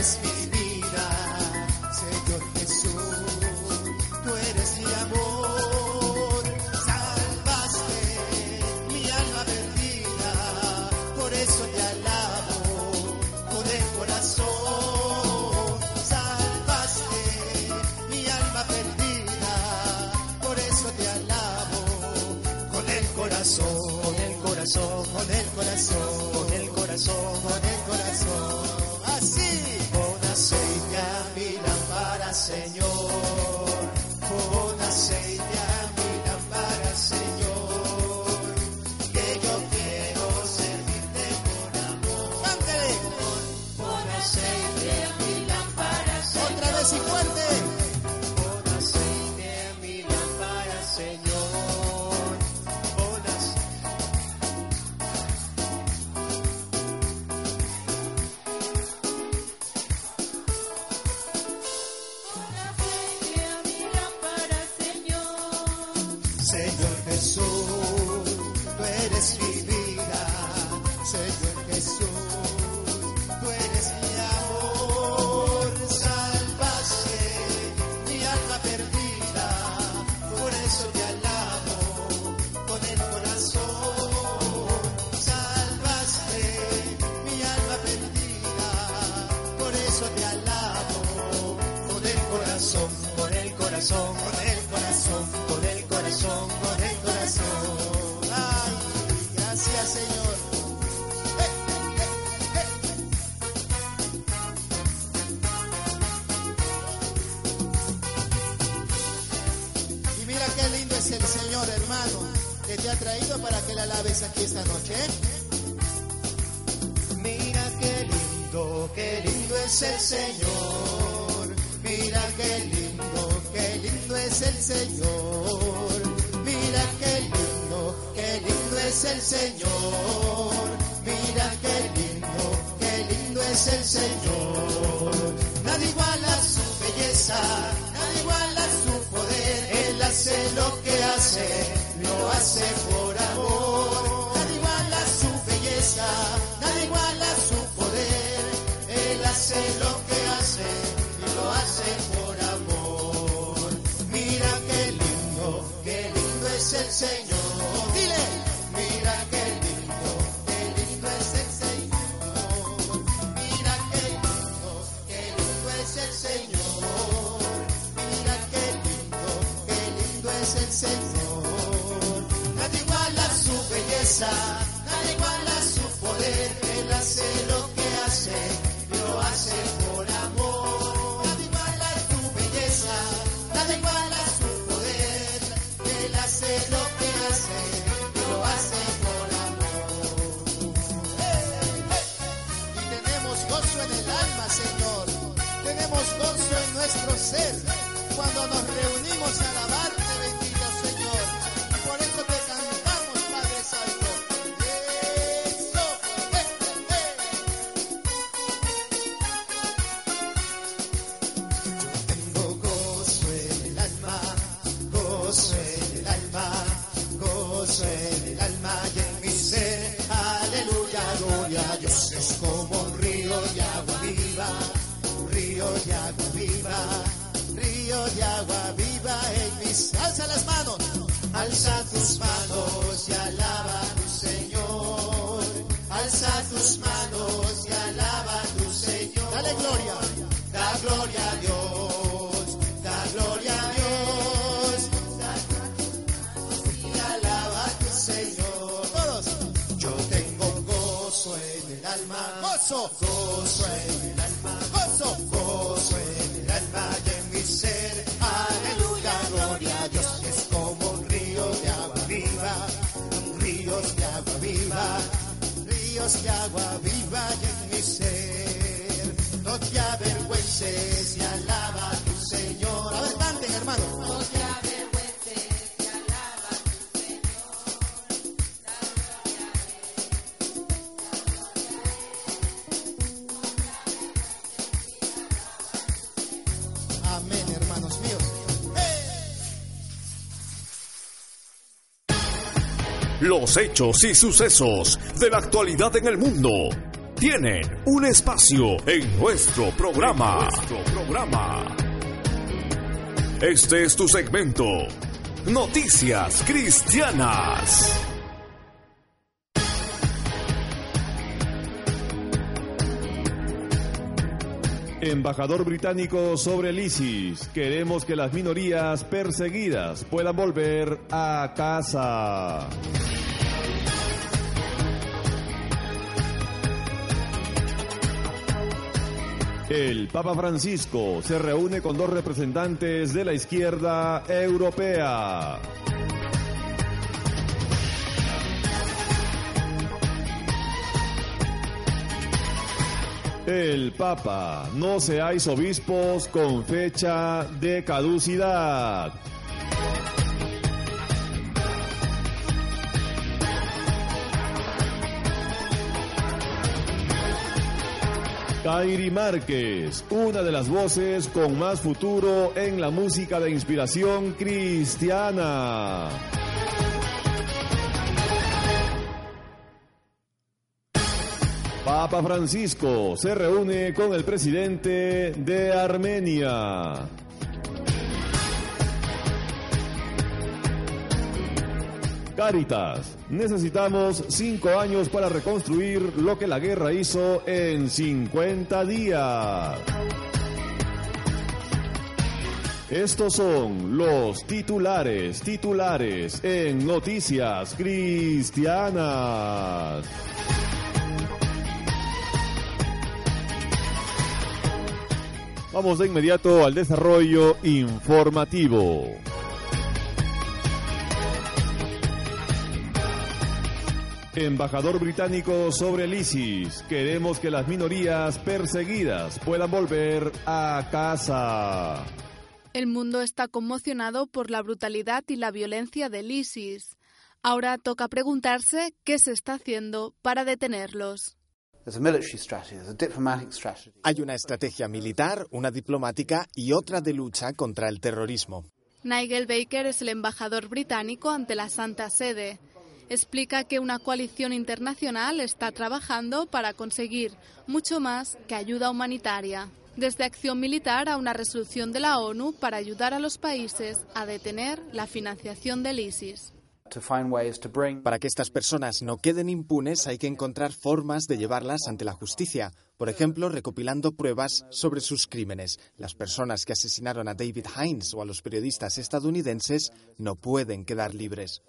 Tú esta noche. Hechos y sucesos de la actualidad en el mundo tienen un espacio en nuestro programa. programa. Este es tu segmento. Noticias Cristianas. Embajador británico sobre el ISIS. Queremos que las minorías perseguidas puedan volver a casa. El Papa Francisco se reúne con dos representantes de la izquierda europea. El Papa, no seáis obispos con fecha de caducidad. Kairi Márquez, una de las voces con más futuro en la música de inspiración cristiana. Papa Francisco se reúne con el presidente de Armenia. Caritas, necesitamos cinco años para reconstruir lo que la guerra hizo en 50 días. Estos son los titulares, titulares en Noticias Cristianas. Vamos de inmediato al desarrollo informativo. Embajador británico sobre el ISIS. Queremos que las minorías perseguidas puedan volver a casa. El mundo está conmocionado por la brutalidad y la violencia del ISIS. Ahora toca preguntarse qué se está haciendo para detenerlos. Hay una estrategia militar, una diplomática y otra de lucha contra el terrorismo. Nigel Baker es el embajador británico ante la Santa Sede. Explica que una coalición internacional está trabajando para conseguir mucho más que ayuda humanitaria, desde acción militar a una resolución de la ONU para ayudar a los países a detener la financiación del ISIS. Para que estas personas no queden impunes hay que encontrar formas de llevarlas ante la justicia, por ejemplo, recopilando pruebas sobre sus crímenes. Las personas que asesinaron a David Hines o a los periodistas estadounidenses no pueden quedar libres.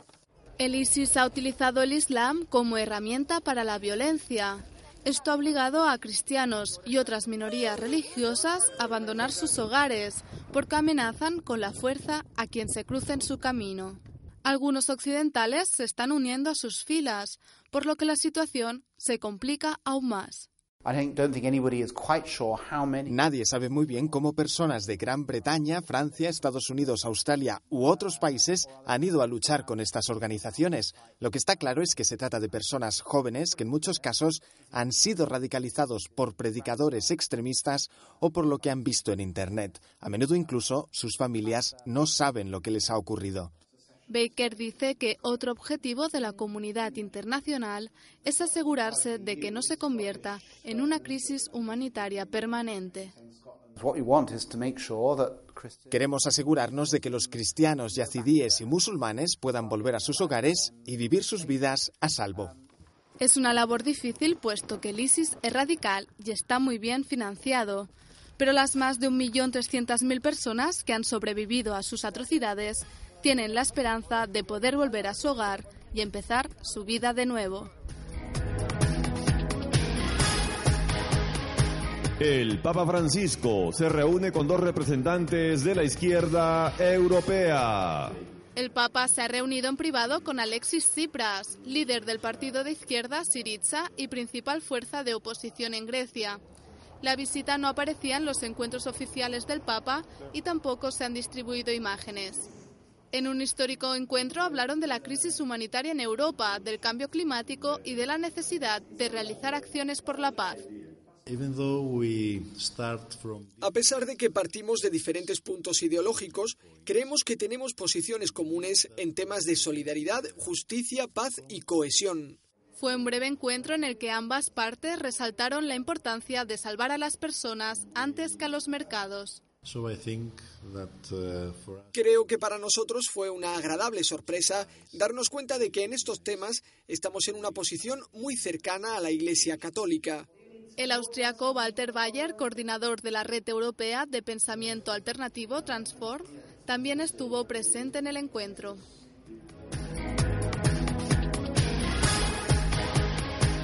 El ISIS ha utilizado el Islam como herramienta para la violencia. Esto ha obligado a cristianos y otras minorías religiosas a abandonar sus hogares porque amenazan con la fuerza a quien se cruce en su camino. Algunos occidentales se están uniendo a sus filas, por lo que la situación se complica aún más. Nadie sabe muy bien cómo personas de Gran Bretaña, Francia, Estados Unidos, Australia u otros países han ido a luchar con estas organizaciones. Lo que está claro es que se trata de personas jóvenes que en muchos casos han sido radicalizados por predicadores extremistas o por lo que han visto en Internet. A menudo incluso sus familias no saben lo que les ha ocurrido. Baker dice que otro objetivo de la comunidad internacional es asegurarse de que no se convierta en una crisis humanitaria permanente. Queremos asegurarnos de que los cristianos, yazidíes y musulmanes puedan volver a sus hogares y vivir sus vidas a salvo. Es una labor difícil puesto que el ISIS es radical y está muy bien financiado, Pero las más de 1.300.000 personas que han sobrevivido a sus atrocidades tienen la esperanza de poder volver a su hogar y empezar su vida de nuevo. El Papa Francisco se reúne con dos representantes de la izquierda europea. El Papa se ha reunido en privado con Alexis Tsipras, líder del partido de izquierda Syriza y principal fuerza de oposición en Grecia. La visita no aparecía en los encuentros oficiales del Papa y tampoco se han distribuido imágenes. En un histórico encuentro hablaron de la crisis humanitaria en Europa, del cambio climático y de la necesidad de realizar acciones por la paz. A pesar de que partimos de diferentes puntos ideológicos, creemos que tenemos posiciones comunes en temas de solidaridad, justicia, paz y cohesión. Fue un breve encuentro en el que ambas partes resaltaron la importancia de salvar a las personas antes que a los mercados. Creo que para nosotros fue una agradable sorpresa darnos cuenta de que en estos temas estamos en una posición muy cercana a la Iglesia Católica. El austriaco Walter Bayer, coordinador de la Red Europea de Pensamiento Alternativo Transform, también estuvo presente en el encuentro.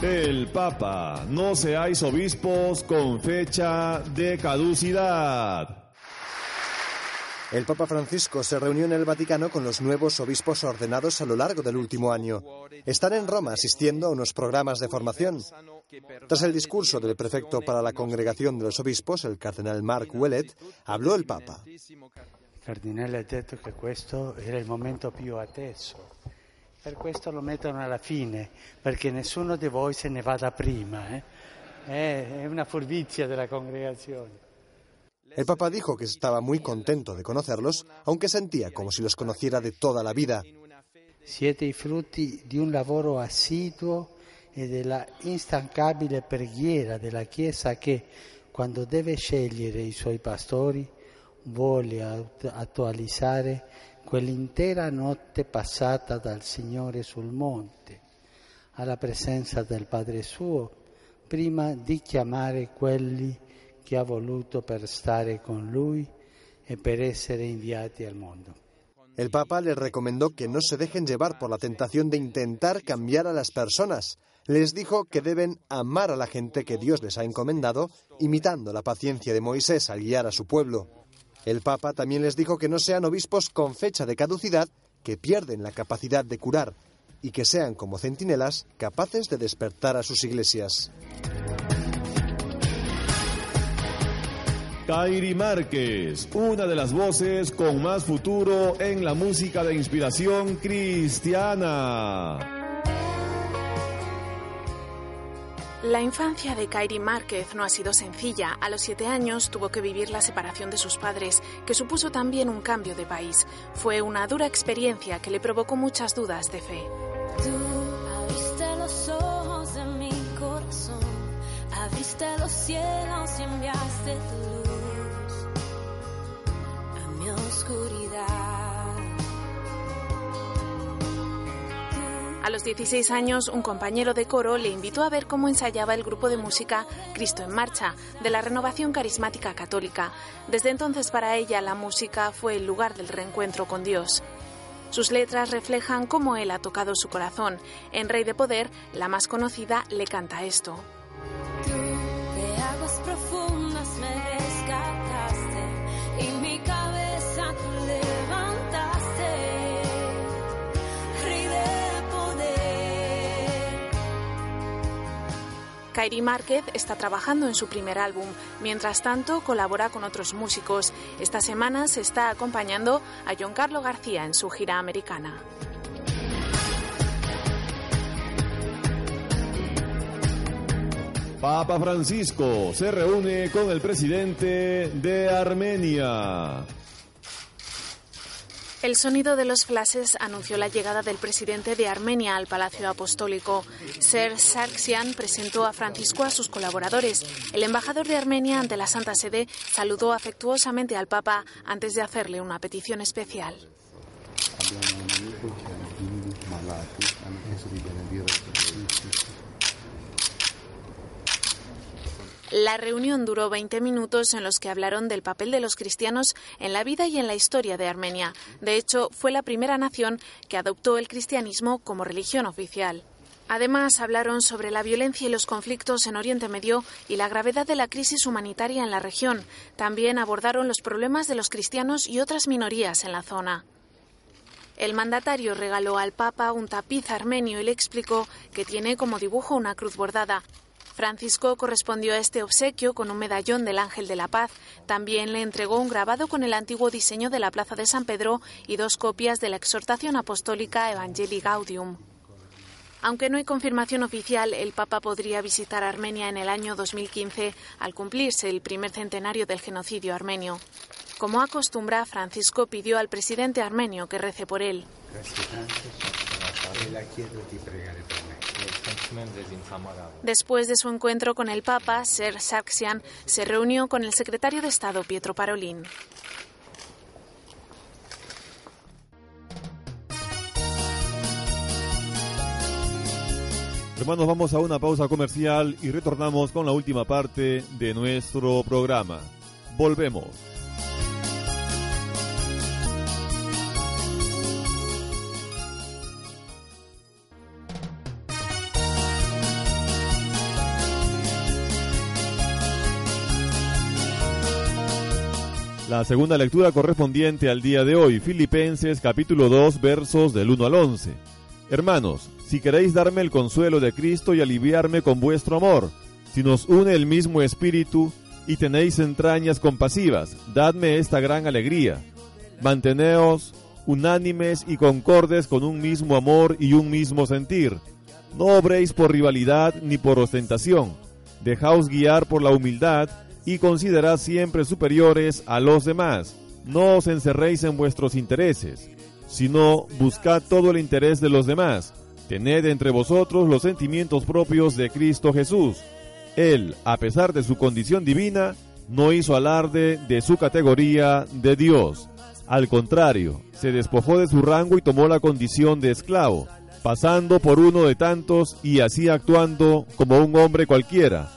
El Papa, no seáis obispos con fecha de caducidad. El Papa Francisco se reunió en el Vaticano con los nuevos obispos ordenados a lo largo del último año. Están en Roma asistiendo a unos programas de formación. Tras el discurso del prefecto para la Congregación de los Obispos, el cardenal Mark Wellet, habló el Papa. Il cardinale ha detto che questo era il momento più atteso. Per questo lo mettono alla fine, perché nessuno di voi se ne vada prima. eh. È una furbizia della congregazione. El Papa dijo que estaba muy contento de conocerlos, aunque sentía como si los conociera de toda la vida. Siete i frutti di un lavoro assiduo e della instancabile preghiera della Chiesa che, quando deve scegliere i suoi pastori, vuole attualizzare quell'intera notte passata dal Signore sul monte, alla presenza del Padre suo, prima di chiamare quelli ha voluto con Lui e inviati al. El Papa les recomendó que no se dejen llevar por la tentación de intentar cambiar a las personas. Les dijo que deben amar a la gente que Dios les ha encomendado, imitando la paciencia de Moisés al guiar a su pueblo. El Papa también les dijo que no sean obispos con fecha de caducidad, que pierden la capacidad de curar, y que sean como centinelas capaces de despertar a sus iglesias. Kairi Márquez, una de las voces con más futuro en la música de inspiración cristiana. La infancia de Kairi Márquez no ha sido sencilla. A los siete años tuvo que vivir la separación de sus padres, que supuso también un cambio de país. Fue una dura experiencia que le provocó muchas dudas de fe. Tú abriste los ojos de mi corazón, abriste los cielos y enviaste tu luz a los 16 años, un compañero de coro le invitó a ver cómo ensayaba el grupo de música Cristo en Marcha, de la Renovación Carismática Católica. Desde entonces para ella la música fue el lugar del reencuentro con Dios. Sus letras reflejan cómo Él ha tocado su corazón. En Rey de Poder, la más conocida, le canta esto. Kairi Márquez está trabajando en su primer álbum. Mientras tanto, colabora con otros músicos. Esta semana se está acompañando a John Carlo García en su gira americana. Papa Francisco se reúne con el presidente de Armenia. El sonido de los flashes anunció la llegada del presidente de Armenia al Palacio Apostólico. Ser Sargsyan presentó a Francisco a sus colaboradores. El embajador de Armenia ante la Santa Sede saludó afectuosamente al Papa antes de hacerle una petición especial. La reunión duró 20 minutos en los que hablaron del papel de los cristianos en la vida y en la historia de Armenia. De hecho, fue la primera nación que adoptó el cristianismo como religión oficial. Además, hablaron sobre la violencia y los conflictos en Oriente Medio y la gravedad de la crisis humanitaria en la región. También abordaron los problemas de los cristianos y otras minorías en la zona. El mandatario regaló al Papa un tapiz armenio y le explicó que tiene como dibujo una cruz bordada. Francisco correspondió a este obsequio con un medallón del Ángel de la Paz. También le entregó un grabado con el antiguo diseño de la Plaza de San Pedro y dos copias de la exhortación apostólica Evangelii Gaudium. Aunque no hay confirmación oficial, el Papa podría visitar Armenia en el año 2015 al cumplirse el primer centenario del genocidio armenio. Como acostumbra, Francisco pidió al presidente armenio que rece por él. Después de su encuentro con el Papa, Ser Sargsyan se reunió con el secretario de Estado Pietro Parolin. Hermanos, vamos a una pausa comercial y retornamos con la última parte de nuestro programa. Volvemos. La segunda lectura correspondiente al día de hoy, Filipenses capítulo 2 versos del 1 al 11. Hermanos, si queréis darme el consuelo de Cristo y aliviarme con vuestro amor, si nos une el mismo espíritu y tenéis entrañas compasivas, dadme esta gran alegría. Manteneos unánimes y concordes con un mismo amor y un mismo sentir. No obréis por rivalidad ni por ostentación. Dejaos guiar por la humildad y considerad siempre superiores a los demás. No os encerréis en vuestros intereses, sino buscad todo el interés de los demás. Tened entre vosotros los sentimientos propios de Cristo Jesús. Él, a pesar de su condición divina, no hizo alarde de su categoría de Dios. Al contrario, se despojó de su rango y tomó la condición de esclavo, pasando por uno de tantos y así actuando como un hombre cualquiera.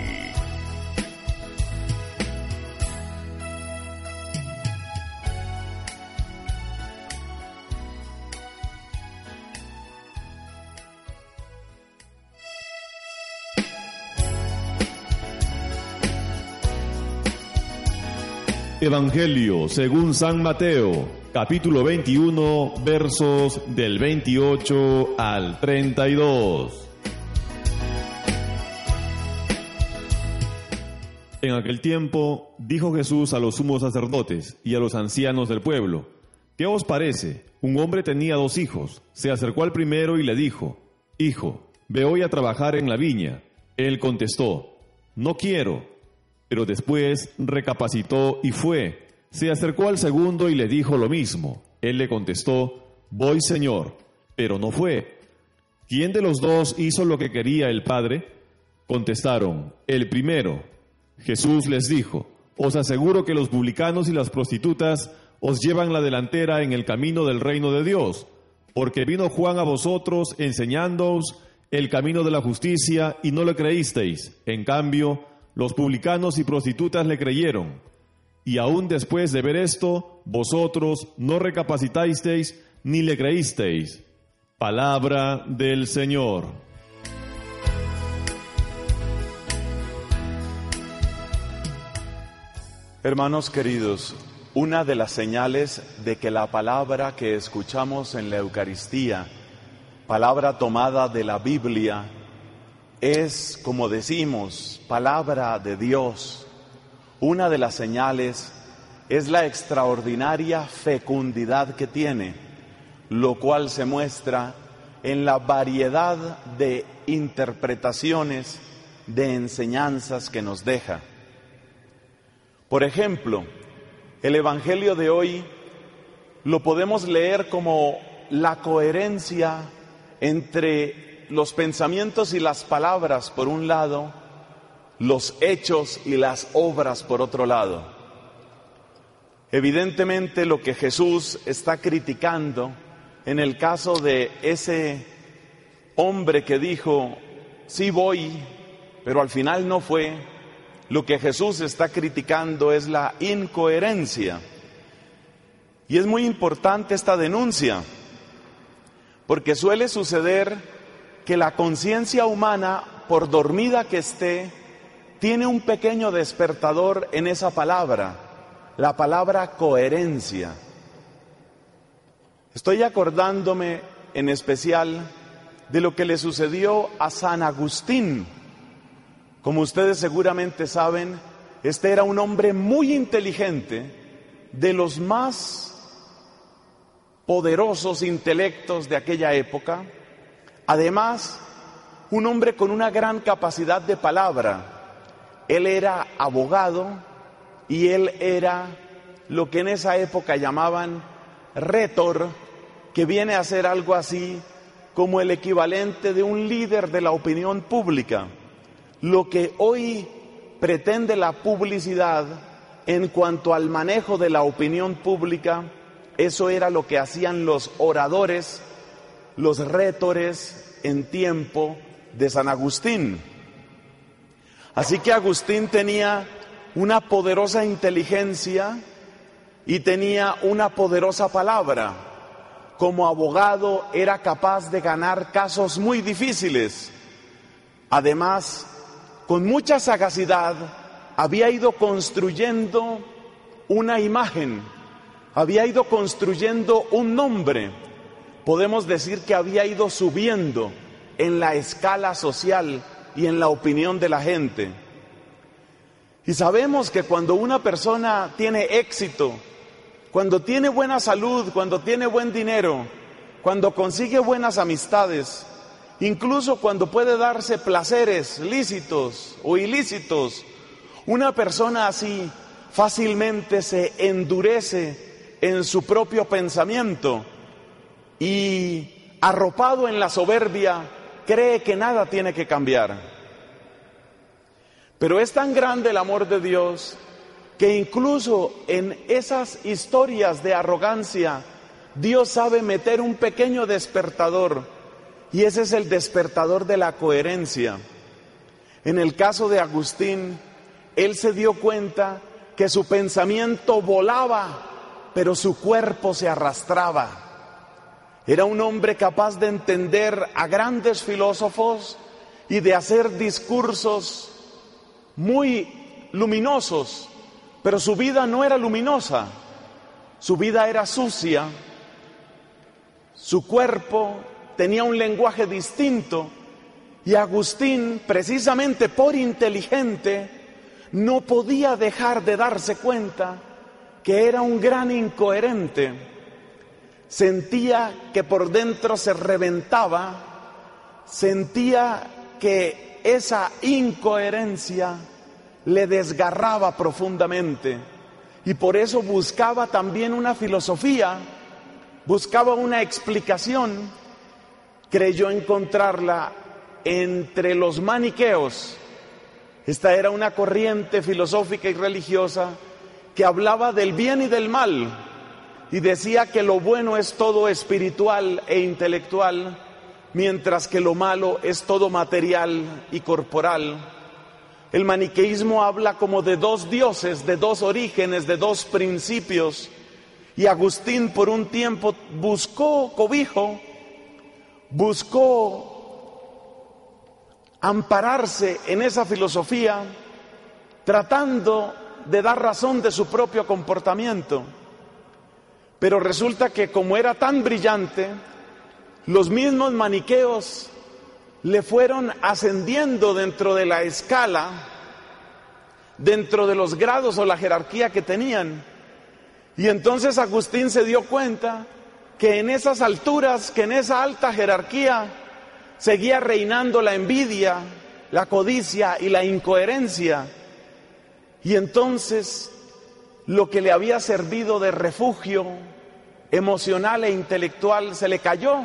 Evangelio según San Mateo, capítulo 21, versos del 28 al 32. En aquel tiempo dijo Jesús a los sumos sacerdotes y a los ancianos del pueblo, ¿qué os parece? Un hombre tenía dos hijos, se acercó al primero y le dijo, Hijo, ve hoy a trabajar en la viña. Él contestó, No quiero. Pero después recapacitó y fue. Se acercó al segundo y le dijo lo mismo. Él le contestó, Voy, Señor, pero no fue. ¿Quién de los dos hizo lo que quería el Padre? Contestaron, el primero. Jesús les dijo, Os aseguro que los publicanos y las prostitutas os llevan la delantera en el camino del reino de Dios, porque vino Juan a vosotros enseñándoos el camino de la justicia y no le creísteis. En cambio, los publicanos y prostitutas le creyeron. Y aún después de ver esto, vosotros no recapacitasteis ni le creísteis. Palabra del Señor. Hermanos queridos, una de las señales de que la palabra que escuchamos en la Eucaristía, palabra tomada de la Biblia, es, como decimos, palabra de Dios. Una de las señales es la extraordinaria fecundidad que tiene, lo cual se muestra en la variedad de interpretaciones, de enseñanzas que nos deja. Por ejemplo, el Evangelio de hoy lo podemos leer como la coherencia entre los pensamientos y las palabras por un lado, los hechos y las obras por otro lado. Evidentemente lo que Jesús está criticando en el caso de ese hombre que dijo, sí voy, pero al final no fue, lo que Jesús está criticando es la incoherencia. Y es muy importante esta denuncia, porque suele suceder que la conciencia humana, por dormida que esté, tiene un pequeño despertador en esa palabra, la palabra coherencia. Estoy acordándome en especial de lo que le sucedió a San Agustín. Como ustedes seguramente saben, este era un hombre muy inteligente, de los más poderosos intelectos de aquella época, además un hombre con una gran capacidad de palabra. Él era abogado y él era lo que en esa época llamaban rétor, que viene a ser algo así como el equivalente de un líder de la opinión pública. Lo que hoy pretende la publicidad en cuanto al manejo de la opinión pública, eso era lo que hacían los oradores, los rétores en tiempo de San Agustín. Así que Agustín tenía una poderosa inteligencia y tenía una poderosa palabra. Como abogado era capaz de ganar casos muy difíciles. Además, con mucha sagacidad, había ido construyendo una imagen, había ido construyendo un nombre. Podemos decir que había ido subiendo en la escala social y en la opinión de la gente. Y sabemos que cuando una persona tiene éxito, cuando tiene buena salud, cuando tiene buen dinero, cuando consigue buenas amistades, incluso cuando puede darse placeres lícitos o ilícitos, una persona así fácilmente se endurece en su propio pensamiento y arropado en la soberbia cree que nada tiene que cambiar. Pero es tan grande el amor de Dios que incluso en esas historias de arrogancia, Dios sabe meter un pequeño despertador y ese es el despertador de la coherencia. En el caso de Agustín, él se dio cuenta que su pensamiento volaba, pero su cuerpo se arrastraba. Era un hombre capaz de entender a grandes filósofos y de hacer discursos muy luminosos, pero su vida no era luminosa, su vida era sucia, su cuerpo tenía un lenguaje distinto y Agustín, precisamente por inteligente, no podía dejar de darse cuenta que era un gran incoherente. Sentía que por dentro se reventaba, sentía que esa incoherencia le desgarraba profundamente. Y por eso buscaba también una filosofía, buscaba una explicación, creyó encontrarla entre los maniqueos. Esta era una corriente filosófica y religiosa que hablaba del bien y del mal y decía que lo bueno es todo espiritual e intelectual, mientras que lo malo es todo material y corporal. El maniqueísmo habla como de dos dioses, de dos orígenes, de dos principios. Y Agustín por un tiempo buscó cobijo, buscó ampararse en esa filosofía, tratando de dar razón de su propio comportamiento. Pero resulta que como era tan brillante, los mismos maniqueos le fueron ascendiendo dentro de la escala, dentro de los grados o la jerarquía que tenían. Y entonces Agustín se dio cuenta que en esas alturas, que en esa alta jerarquía, seguía reinando la envidia, la codicia y la incoherencia. Y entonces lo que le había servido de refugio emocional e intelectual se le cayó.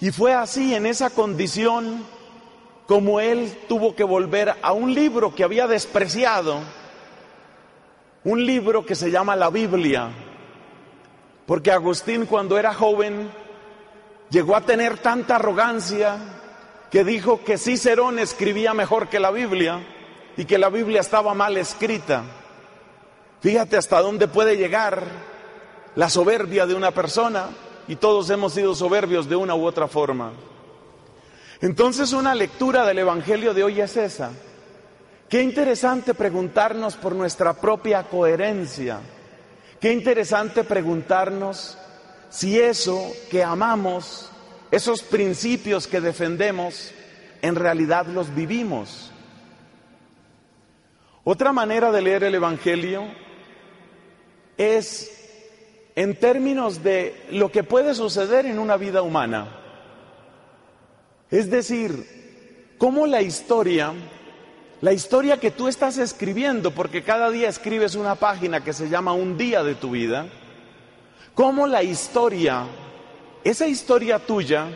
Y fue así, en esa condición, como él tuvo que volver a un libro que había despreciado, un libro que se llama la Biblia, porque Agustín cuando era joven llegó a tener tanta arrogancia que dijo que Cicerón escribía mejor que la Biblia y que la Biblia estaba mal escrita. Fíjate hasta dónde puede llegar la soberbia de una persona y todos hemos sido soberbios de una u otra forma. Entonces una lectura del Evangelio de hoy es esa. Qué interesante preguntarnos por nuestra propia coherencia. Qué interesante preguntarnos si eso que amamos, esos principios que defendemos, en realidad los vivimos. Otra manera de leer el Evangelio es en términos de lo que puede suceder en una vida humana. Es decir, cómo la historia, la historia que tú estás escribiendo, porque cada día escribes una página que se llama un día de tu vida, cómo la historia, esa historia tuya,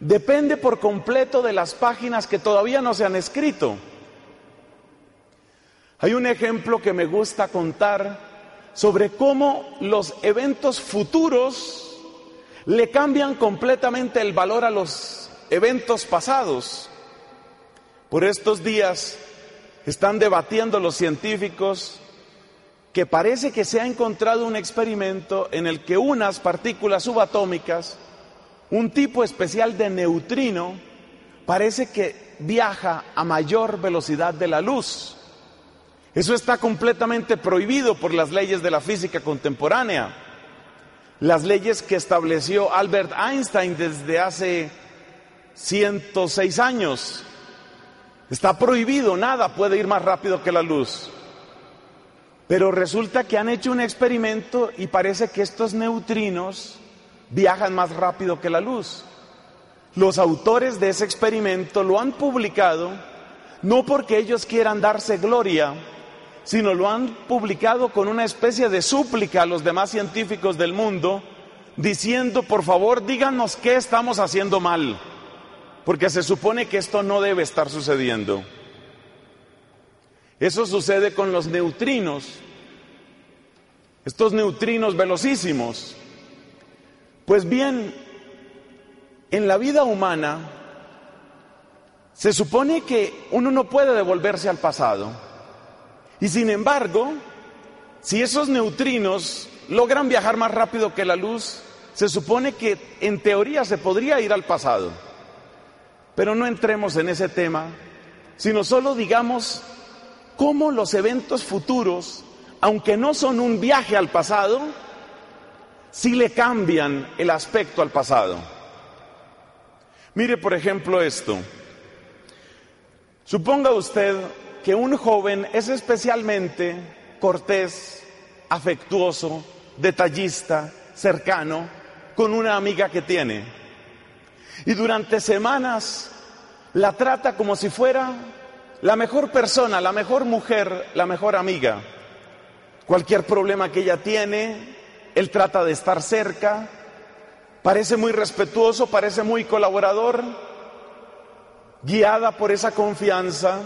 depende por completo de las páginas que todavía no se han escrito. Hay un ejemplo que me gusta contar sobre cómo los eventos futuros le cambian completamente el valor a los eventos pasados. Por estos días Están debatiendo los científicos que parece que se ha encontrado un experimento en el que unas partículas subatómicas, un tipo especial de neutrino, parece que viaja a mayor velocidad de la luz. Eso está completamente prohibido por las leyes de la física contemporánea, las leyes que estableció Albert Einstein desde hace 106 años. Está prohibido, nada puede ir más rápido que la luz. Pero resulta que han hecho un experimento y parece que estos neutrinos viajan más rápido que la luz. Los autores de ese experimento lo han publicado no porque ellos quieran darse gloria, sino lo han publicado con una especie de súplica a los demás científicos del mundo, diciendo, por favor, díganos qué estamos haciendo mal, porque se supone que esto no debe estar sucediendo. Eso sucede con los neutrinos, estos neutrinos velocísimos. Pues bien, en la vida humana se supone que uno no puede devolverse al pasado. Y sin embargo, si esos neutrinos logran viajar más rápido que la luz, se supone que en teoría se podría ir al pasado. Pero no entremos en ese tema, sino solo digamos cómo los eventos futuros, aunque no son un viaje al pasado, sí le cambian el aspecto al pasado. Mire, por ejemplo, esto. Suponga usted que un joven es especialmente cortés, afectuoso, detallista, cercano con una amiga que tiene. Y durante semanas la trata como si fuera la mejor persona, la mejor mujer, la mejor amiga. Cualquier problema que ella tiene, él trata de estar cerca, parece muy respetuoso, parece muy colaborador, guiada por esa confianza.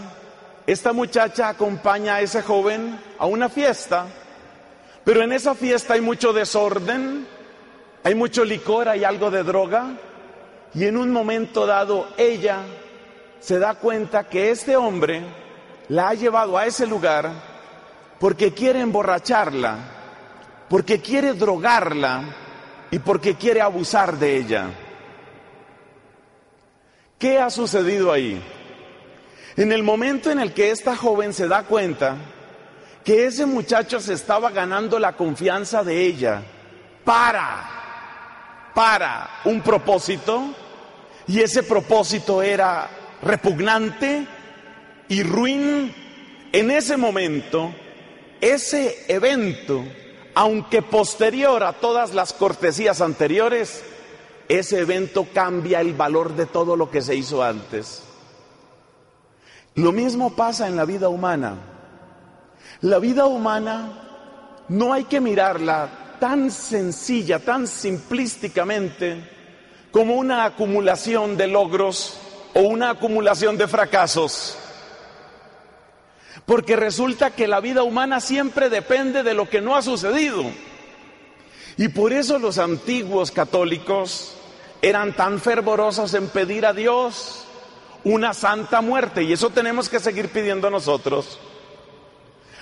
Esta muchacha acompaña a ese joven a una fiesta, pero en esa fiesta hay mucho desorden, hay mucho licor, hay algo de droga, y en un momento dado ella se da cuenta que este hombre la ha llevado a ese lugar porque quiere emborracharla, porque quiere drogarla y porque quiere abusar de ella. ¿Qué ha sucedido ahí? En el momento en el que esta joven se da cuenta que ese muchacho se estaba ganando la confianza de ella para, para un propósito, y ese propósito era repugnante y ruin, en ese momento, ese evento, aunque posterior a todas las cortesías anteriores, ese evento cambia el valor de todo lo que se hizo antes. Lo mismo pasa en la vida humana. La vida humana no hay que mirarla tan sencilla, tan simplísticamente, como una acumulación de logros o una acumulación de fracasos. Porque resulta que la vida humana siempre depende de lo que no ha sucedido. Y por eso los antiguos católicos eran tan fervorosos en pedir a Dios una santa muerte. Y eso tenemos que seguir pidiendo nosotros.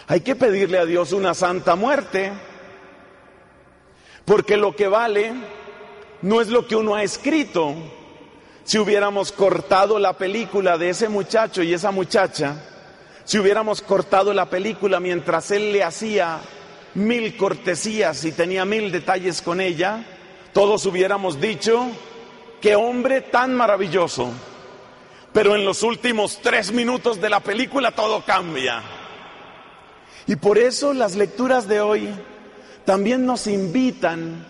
Hay que pedirle a Dios una santa muerte. Porque lo que vale no es lo que uno ha escrito. Si hubiéramos cortado la película de ese muchacho y esa muchacha, si hubiéramos cortado la película mientras él le hacía mil cortesías y tenía mil detalles con ella, todos hubiéramos dicho, qué hombre tan maravilloso. Pero en los últimos tres minutos de la película todo cambia. Y por eso las lecturas de hoy también nos invitan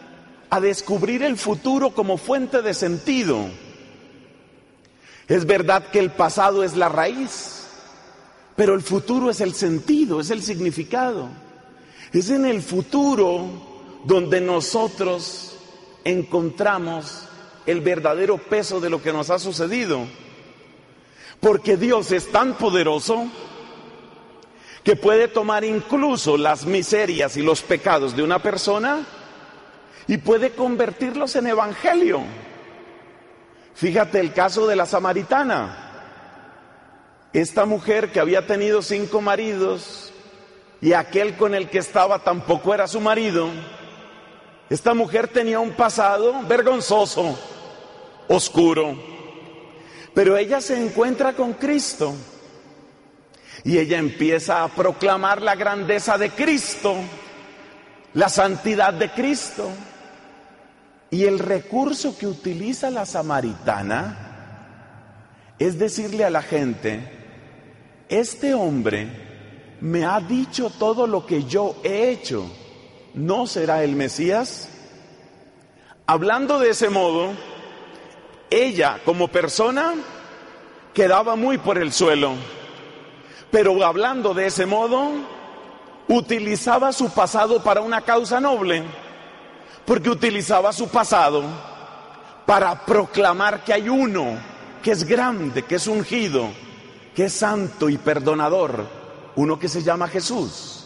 a descubrir el futuro como fuente de sentido. Es verdad que el pasado es la raíz, pero el futuro es el sentido, es el significado. Es en el futuro donde nosotros encontramos el verdadero peso de lo que nos ha sucedido. Porque Dios es tan poderoso que puede tomar incluso las miserias y los pecados de una persona y puede convertirlos en evangelio. Fíjate el caso de la samaritana. esta mujer que había tenido cinco maridos y aquel con el que estaba tampoco era su marido, esta mujer tenía un pasado vergonzoso, oscuro, pero ella se encuentra con Cristo y ella empieza a proclamar la grandeza de Cristo, la santidad de Cristo. Y el recurso que utiliza la samaritana es decirle a la gente, este hombre me ha dicho todo lo que yo he hecho, ¿no será el Mesías? Hablando de ese modo, ella como persona quedaba muy por el suelo, pero hablando de ese modo, utilizaba su pasado para una causa noble, porque utilizaba su pasado para proclamar que hay uno que es grande, que es ungido, que es santo y perdonador, uno que se llama Jesús.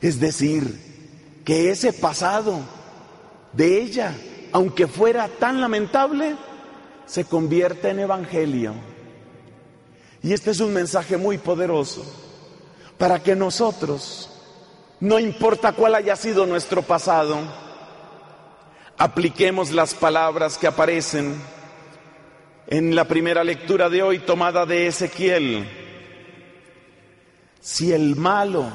Es decir, que ese pasado de ella, aunque fuera tan lamentable, se convierte en evangelio. Y este es un mensaje muy poderoso para que nosotros, no importa cuál haya sido nuestro pasado, apliquemos las palabras que aparecen en la primera lectura de hoy tomada de Ezequiel. Si el malo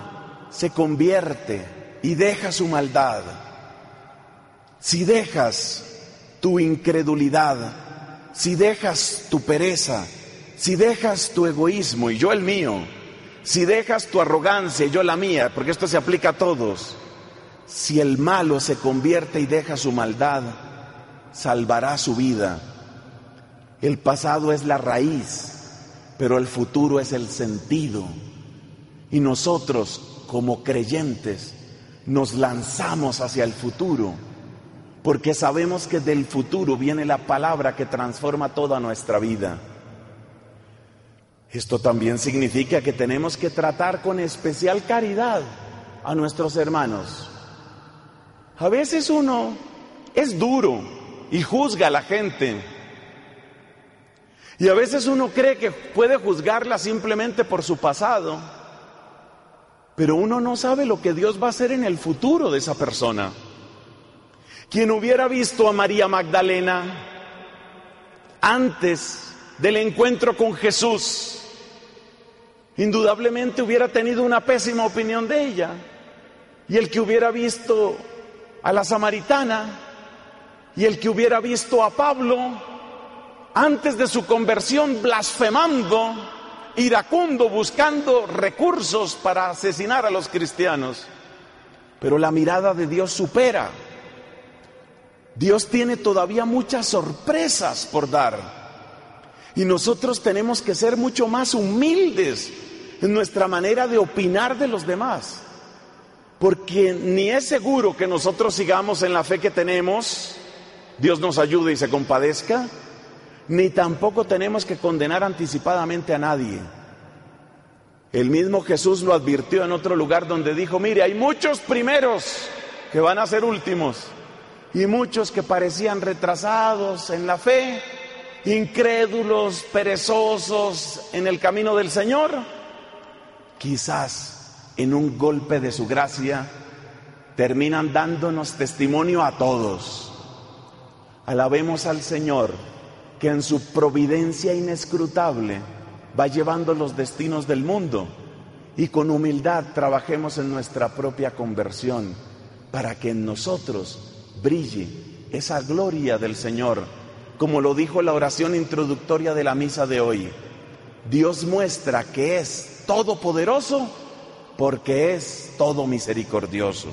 se convierte y deja su maldad, si dejas tu incredulidad, si dejas tu pereza, si dejas tu egoísmo y yo el mío, si dejas tu arrogancia y yo la mía, porque esto se aplica a todos, si el malo se convierte y deja su maldad, salvará su vida. El pasado es la raíz, pero el futuro es el sentido. Y nosotros, como creyentes, nos lanzamos hacia el futuro, porque sabemos que del futuro viene la palabra que transforma toda nuestra vida. Esto también significa que tenemos que tratar con especial caridad a nuestros hermanos. A veces uno es duro y juzga a la gente. Y a veces uno cree que puede juzgarla simplemente por su pasado. Pero uno no sabe lo que Dios va a hacer en el futuro de esa persona. Quien hubiera visto a María Magdalena antes del encuentro con Jesús, indudablemente hubiera tenido una pésima opinión de ella. Y el que hubiera visto a la samaritana y el que hubiera visto a Pablo antes de su conversión blasfemando, iracundo, buscando recursos para asesinar a los cristianos. Pero la mirada de Dios supera. Dios tiene todavía muchas sorpresas por dar. Y nosotros tenemos que ser mucho más humildes en nuestra manera de opinar de los demás. Porque ni es seguro que nosotros sigamos en la fe que tenemos, Dios nos ayude y se compadezca, ni tampoco tenemos que condenar anticipadamente a nadie. El mismo Jesús lo advirtió en otro lugar donde dijo, mire, hay muchos primeros que van a ser últimos y muchos que parecían retrasados en la fe, incrédulos, perezosos en el camino del Señor. Quizás en un golpe de su gracia, terminan dándonos testimonio a todos. Alabemos al Señor, que en su providencia inescrutable va llevando los destinos del mundo y con humildad trabajemos en nuestra propia conversión para que en nosotros brille esa gloria del Señor, como lo dijo la oración introductoria de la misa de hoy. Dios muestra que es todopoderoso porque es todo misericordioso.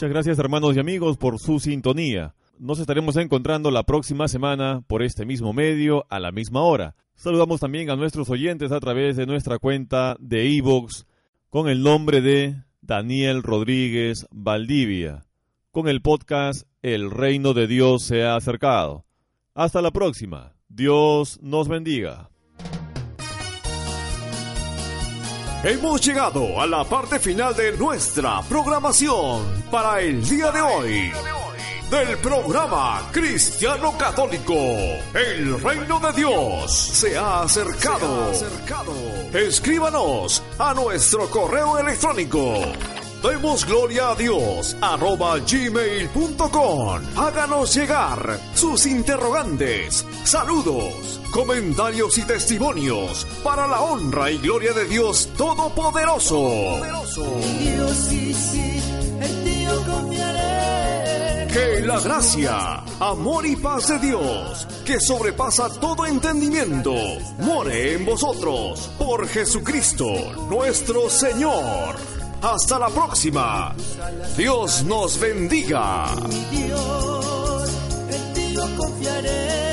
Muchas gracias hermanos y amigos por su sintonía. Nos estaremos encontrando la próxima semana por este mismo medio a la misma hora. Saludamos también a nuestros oyentes a través de nuestra cuenta de iVoox con el nombre de Daniel Rodríguez Valdivia, con el podcast El reino de Dios se ha acercado. Hasta la próxima. Dios nos bendiga. Hemos llegado a la parte final de nuestra programación para el día de hoy. Del programa Cristiano Católico, el reino de Dios se ha acercado. Escríbanos a nuestro correo electrónico. Demos gloria a Dios arroba gmail.com. Háganos llegar sus interrogantes, saludos, comentarios y testimonios para la honra y gloria de Dios Todopoderoso. Dios sí, sí, en ti yo confiaré. Que la gracia, amor y paz de Dios, que sobrepasa todo entendimiento, more en vosotros por Jesucristo nuestro Señor. Hasta la próxima. Dios nos bendiga. Dios, en ti confiaré.